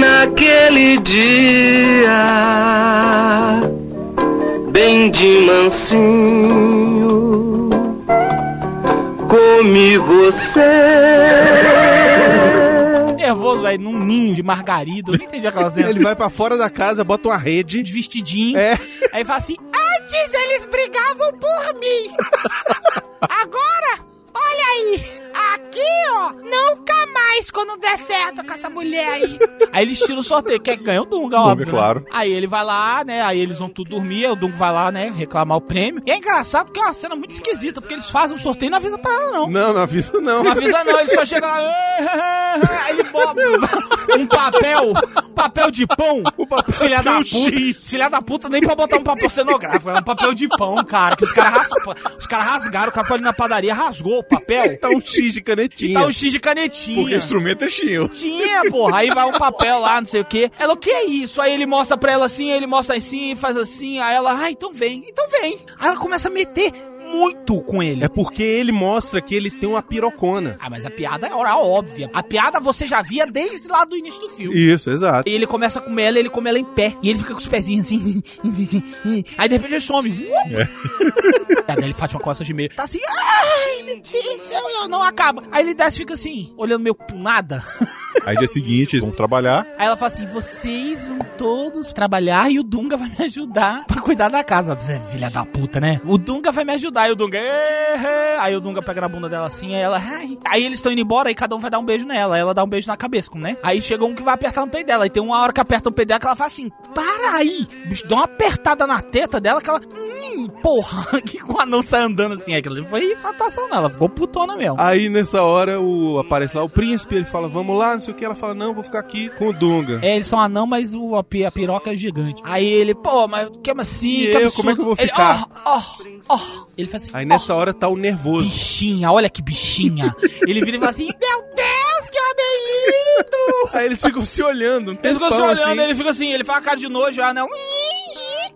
Speaker 15: naquele dia bem de mansinho comi você.
Speaker 6: Nervoso, velho, num ninho de margarida. Eu não entendi aquela cena.
Speaker 7: Ele vai pra fora da casa, bota uma rede.
Speaker 6: de vestidinho.
Speaker 7: É.
Speaker 6: Aí fala assim: Antes eles brigavam por mim. Agora, olha aí. Aqui, ó, nunca mais quando der certo com essa mulher aí. Aí eles tiram o sorteio. Quer que ganha o Dunga, óbvio. né?
Speaker 10: claro.
Speaker 6: Aí ele vai lá, né? Aí eles vão tudo dormir. Aí o Dunga vai lá, né? Reclamar o prêmio. E é engraçado que é uma cena muito esquisita, porque eles fazem um sorteio e não avisa pra ela, não.
Speaker 7: Não, não avisa não.
Speaker 6: Não avisa não, ele só chega lá. Aí ele bota um papel, papel de pão. O papel filha da
Speaker 7: um
Speaker 6: puta. Filha da puta nem pra botar um papel cenográfico. É um papel de pão, cara. Que os caras raspa- os caras rasgaram, o cara foi ali na padaria, rasgou o papel.
Speaker 7: Tá um X de canetinha.
Speaker 6: Tá um X de canetinha.
Speaker 10: Porque o instrumento é chinho.
Speaker 6: Tinha, porra. Aí vai um papel lá, não sei o quê. Ela, o que é isso? Aí ele mostra pra ela assim, aí ele mostra assim, faz assim. Aí ela, ah, então vem, então vem. Aí ela começa a meter muito com ele.
Speaker 7: É porque ele mostra que ele tem uma pirocona.
Speaker 6: Ah, mas a piada é óbvia. A piada você já via desde lá do início do filme.
Speaker 7: Isso, exato.
Speaker 6: E ele começa a comer ela, ele come ela em pé. E ele fica com os pezinhos assim. Aí de repente ele some.
Speaker 7: É.
Speaker 6: A Adele Fátima Costa de meio. Tá assim, ai, meu Deus do céu, eu não acaba. Aí ele desce e fica assim, olhando meio pro nada.
Speaker 10: Aí dia seguinte eles vão trabalhar.
Speaker 6: Aí ela fala assim: vocês vão todos trabalhar e o Dunga vai me ajudar pra cuidar da casa. Filha da puta, né? O Dunga vai me ajudar. E o Dunga. "Eh, eh." Aí o Dunga pega na bunda dela assim, aí ela. Ai. Aí eles estão indo embora e cada um vai dar um beijo nela. Aí ela dá um beijo na cabeça, né? Aí chega um que vai apertar no peito dela. Aí tem uma hora que aperta no peito dela que ela fala assim: para aí! O bicho dá uma apertada na teta dela que ela. Hum, porra, que o anão sai andando assim. Aquilo ali foi fatação nela. Ela ficou putona mesmo.
Speaker 7: Aí nessa hora o, aparece lá o príncipe, ele fala, vamos lá, não sei o que. Ela fala, não, vou ficar aqui com o Dunga.
Speaker 6: É, eles são anão, mas o, a, a piroca é gigante. Aí ele, pô, mas que assim?
Speaker 7: E
Speaker 6: que
Speaker 7: eu,
Speaker 6: absurdo.
Speaker 7: como é que eu vou
Speaker 6: Ele,
Speaker 7: ficar?
Speaker 6: ó, ó, ó. Ele faz assim,
Speaker 7: Aí nessa hora tá o nervoso.
Speaker 6: bichinha, olha que bichinha. ele vira e fala assim, meu Deus, que homem lindo!
Speaker 7: Aí eles ficam se olhando. um
Speaker 6: Eles ficam se olhando,
Speaker 7: assim.
Speaker 6: ele fica assim, ele faz a cara de nojo, o anão.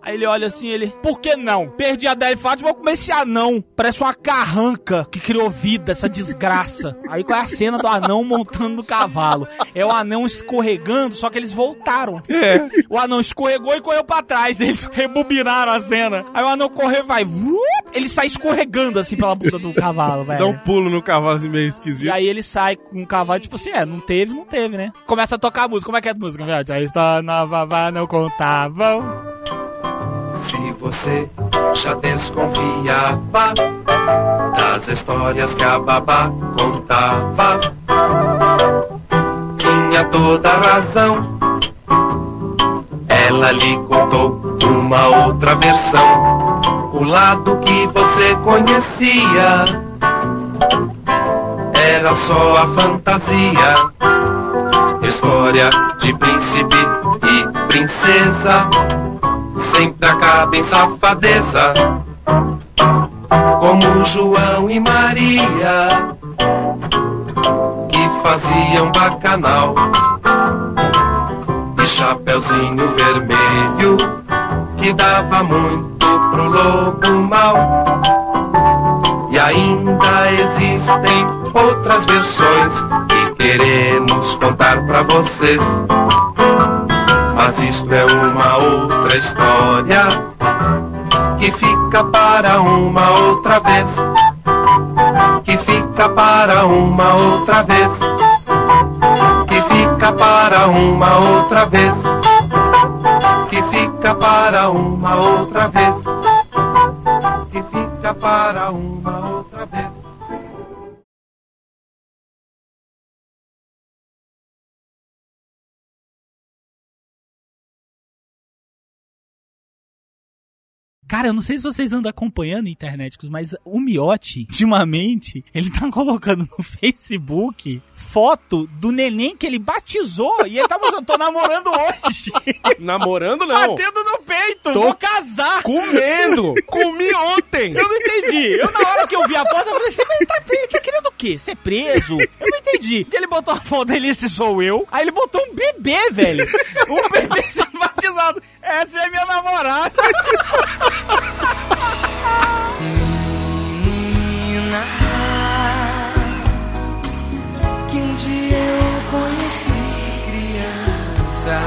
Speaker 6: Aí ele olha assim, ele, por que não? Perdi a Fátima, vou comer esse anão. Parece uma carranca que criou vida, essa desgraça. Aí qual é a cena do anão montando no cavalo? É o anão escorregando, só que eles voltaram.
Speaker 7: É.
Speaker 6: O anão escorregou e correu pra trás. Eles rebobinaram a cena. Aí o anão correu e vai. vup, Ele sai escorregando assim pela bunda do cavalo, velho.
Speaker 7: Dá um pulo no cavalo assim meio
Speaker 6: E
Speaker 7: esquisito.
Speaker 6: aí ele sai com o cavalo, tipo assim, é, não teve, não teve, né? Começa a tocar a música. Como é que é a música, velho? Já está na vavá, não contavam.
Speaker 5: Se você já desconfiava das histórias que a babá contava, tinha toda a razão. Ela lhe contou uma outra versão, o lado que você conhecia era só a fantasia. História de príncipe e princesa sempre acaba em safadeza. Como João e Maria, que faziam bacanal. E Chapeuzinho Vermelho, que dava muito pro lobo mal. E ainda existem outras versões que queremos contar pra vocês. Mas isto é uma outra história que fica para uma outra vez. Que fica para uma outra vez. Que fica para uma outra vez. Que fica para uma outra vez. Que fica para uma outra vez.
Speaker 6: Cara, eu não sei se vocês andam acompanhando internet, mas o Miotti, ultimamente, ele tá colocando no Facebook foto do neném que ele batizou e ele tá mostrando, tô namorando hoje.
Speaker 7: Namorando não.
Speaker 6: Batendo no peito,
Speaker 7: Tô
Speaker 6: vou casar.
Speaker 7: Comendo! Comi ontem!
Speaker 6: Eu não entendi. Eu, na hora que eu vi a foto, eu falei assim, mas ele tá, tá querendo o quê? Ser preso? Eu não entendi. Porque ele botou a foto dele, esse sou eu. Aí ele botou um bebê, velho. Um bebê sendo batizado. Essa é minha namorada.
Speaker 15: Menina que um dia eu conheci criança,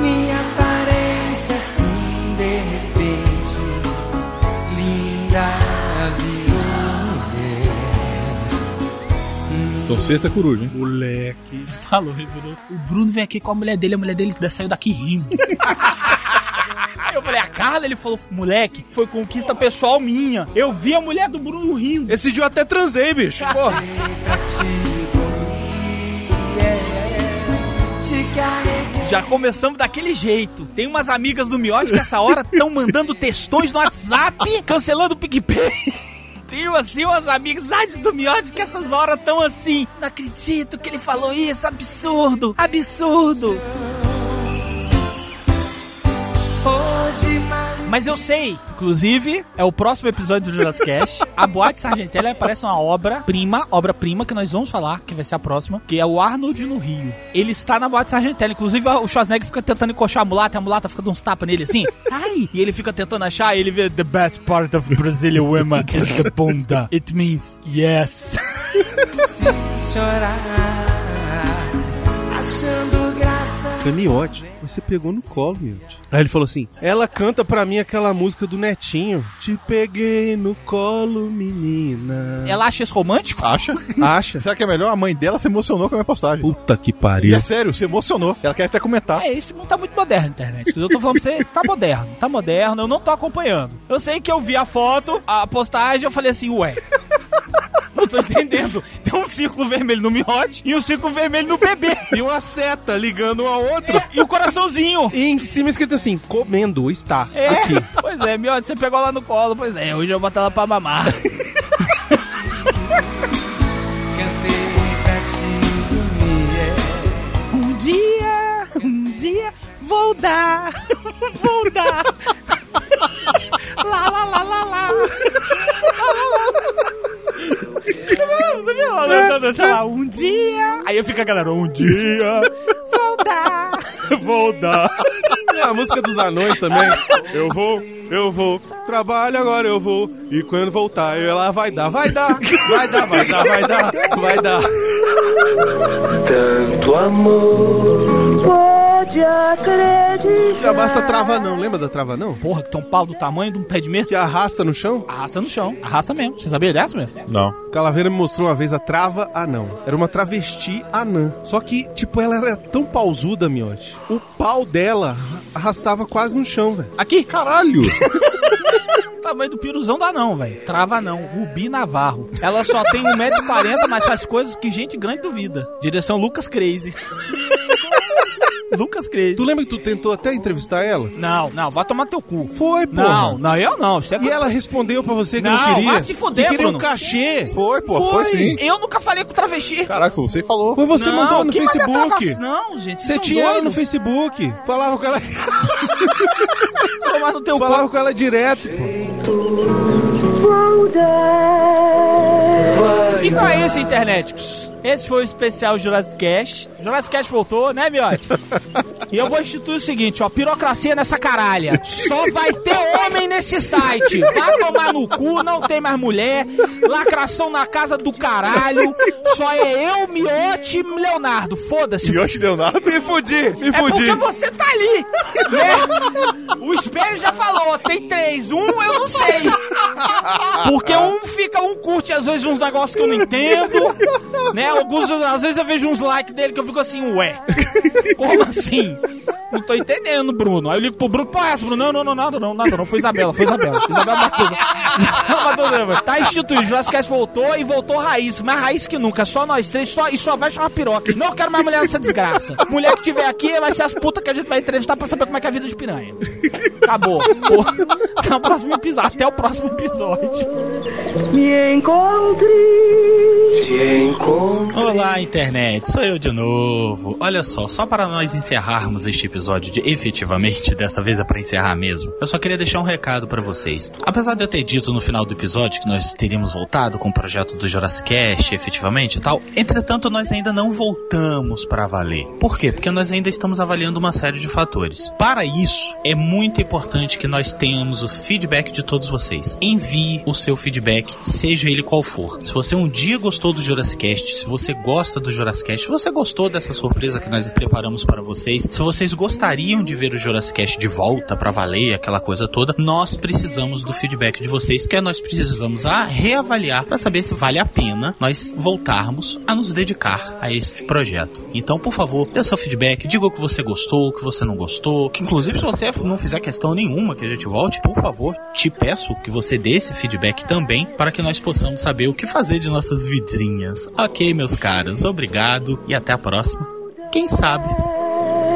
Speaker 15: minha aparência assim de repente
Speaker 10: Então sexta coruja, hein?
Speaker 7: Moleque.
Speaker 6: Falou, ele virou. O Bruno vem aqui com a mulher dele, a mulher dele saiu daqui rindo. Aí eu falei, a Carla? Ele falou, moleque, foi conquista pessoal minha. Eu vi a mulher do Bruno rindo.
Speaker 7: Esse dia eu até transei, bicho. Porra.
Speaker 6: Já começamos daquele jeito. Tem umas amigas do Miote que essa hora estão mandando textões no WhatsApp, cancelando o PicPay. Tem assim umas amizades do Miote que essas horas estão assim. Não acredito que ele falou isso, absurdo, absurdo. Mas eu sei, inclusive, é o próximo episódio do Jurassic Cast. A Boate Sargentelli parece uma obra-prima, obra-prima que nós vamos falar, que vai ser a próxima, que é o Arnold no Rio. Ele está na Boate Sargentelli, inclusive o Schwarzenegger fica tentando encoxar a mulata, e a mulata fica dando uns tapas nele assim, sai! E ele fica tentando achar, e ele vê The best part of Brazilian women is the bunda. It means yes.
Speaker 15: chorar, achando
Speaker 7: Camiote, você pegou no colo, Miote. Aí ele falou assim: ela canta pra mim aquela música do Netinho. Te peguei no colo, menina.
Speaker 6: Ela acha isso romântico?
Speaker 10: Acha?
Speaker 7: Acha?
Speaker 10: Será que é melhor? A mãe dela se emocionou com a minha postagem.
Speaker 7: Puta que
Speaker 10: E
Speaker 7: pariu.
Speaker 10: é sério, se emocionou. Ela quer até comentar.
Speaker 6: É, esse mundo tá muito moderno, internet. Eu tô falando pra você, tá moderno, tá moderno, eu não tô acompanhando. Eu sei que eu vi a foto, a postagem, eu falei assim, ué. Não tô entendendo. Tem um círculo vermelho no miote e um círculo vermelho no bebê.
Speaker 7: E uma seta ligando um ao outro.
Speaker 6: E o coraçãozinho.
Speaker 7: E em cima escrito assim: comendo está
Speaker 6: É,
Speaker 7: aqui.
Speaker 6: pois é, miote, você pegou lá no colo, pois é, hoje eu vou botar ela pra mamar. Um dia, um dia, vou dar, vou dar. Lá, lá, lá, lá, lá. Ela sei lá, um dia. Aí eu fico a galera, um dia, vou dar, vou dar.
Speaker 7: É a música dos anões também. Eu vou, eu vou. Trabalho agora, eu vou. E quando voltar, ela vai dar, vai dar. Vai dar, vai dar, vai dar, vai dar.
Speaker 15: Tanto amor pode acreditar.
Speaker 7: Já basta trava não, lembra da trava não?
Speaker 6: Porra, que tem um pau do tamanho de um pé de meia.
Speaker 7: Que arrasta no chão?
Speaker 6: Arrasta no chão, arrasta mesmo. Você sabia dessa mesmo?
Speaker 10: Não.
Speaker 7: Calaveira me mostrou uma vez a trava anão. Era uma travesti anã. Só que, tipo, ela era tão pausuda, miote. O pau dela arrastava quase no chão, velho.
Speaker 6: Aqui?
Speaker 10: Caralho!
Speaker 6: tamanho do piruzão dá não, velho. Trava não. Rubi Navarro. Ela só tem 1,40m, mas faz coisas que gente grande duvida. Direção Lucas Crazy. Lucas Crazy.
Speaker 7: Tu lembra que tu tentou até entrevistar ela?
Speaker 6: Não, não, vai tomar teu cu.
Speaker 7: Foi, pô.
Speaker 6: Não, não, eu não. Isso é
Speaker 7: E ela respondeu pra você que não,
Speaker 6: Não,
Speaker 7: queria.
Speaker 6: vai se fuder,
Speaker 7: que queria
Speaker 6: Bruno.
Speaker 7: um cachê.
Speaker 10: Foi, pô, foi, sim.
Speaker 6: Eu nunca falei com travesti.
Speaker 10: Caraca, foi você falou.
Speaker 7: Foi você
Speaker 6: Não,
Speaker 7: mandou no Facebook.
Speaker 6: trava- Não, gente.
Speaker 7: Você tinha ela no Facebook. Falava com ela.
Speaker 6: Tomar no teu
Speaker 7: Falava com ela direto, pô.
Speaker 6: Então é isso, internéticos. Esse foi o especial Jurassic Cast. Jurassic Cast voltou, né, Miote? E eu vou instituir o seguinte, ó, pirocracia nessa caralha. Só vai ter homem nesse site. Vai tomar no cu, não tem mais mulher. Lacração na casa do caralho. Só é eu, Miote e Leonardo. Foda-se.
Speaker 10: Miote Leonardo?
Speaker 7: Me fudi, me
Speaker 6: É
Speaker 7: fudi.
Speaker 6: porque você tá ali, né? O espelho já falou, tem três. Um eu não sei. Porque um fica, um curte às vezes uns negócios que eu não entendo, né? Alguns, às vezes eu vejo uns likes dele que eu fico assim, ué, como assim? Não tô entendendo, Bruno. Aí eu ligo pro Bruno, pô, essa, Bruno, não, não, não, nada, não, nada, não, foi Isabela, foi Isabela. Isabela matou. Isabela matou, tá instituído, Jurassic Cast voltou e voltou raiz, mais raiz que nunca, só nós três, só, e só vai chamar piroca. Não quero mais mulher nessa desgraça. Mulher que tiver aqui vai ser as putas que a gente vai entrevistar pra saber como é que é a vida de piranha. Acabou. Pô, Até o próximo episódio. Até o próximo episódio.
Speaker 15: Me encontre. Te encontro.
Speaker 19: Olá, internet, sou eu de novo. Olha só, só para nós encerrarmos este episódio de efetivamente, desta vez é para encerrar mesmo, eu só queria deixar um recado para vocês. Apesar de eu ter dito no final do episódio que nós teríamos voltado com o projeto do Jurassic Cast, efetivamente e tal, entretanto nós ainda não voltamos para valer. Por quê? Porque nós ainda estamos avaliando uma série de fatores. Para isso, é muito importante que nós tenhamos o feedback de todos vocês. Envie o seu feedback, seja ele qual for. Se você um dia gostou do Jurassic Cast, se você gosta do Jurassic Cast, se você gostou dessa surpresa que nós preparamos para vocês, se vocês gostariam de ver o Jurassic Cast de volta para valer, aquela coisa toda, nós precisamos do feedback de vocês, que nós precisamos a reavaliar para saber se vale a pena nós voltarmos a nos dedicar a este projeto. Então, por favor, dê seu feedback, diga o que você gostou, o que você não gostou, que inclusive se você não fizer questão nenhuma que a gente volte, por favor, te peço que você dê esse feedback também para que nós possamos saber o que fazer de nossas vidinhas. Ok, meus caros, obrigado e até a próxima. Quem sabe?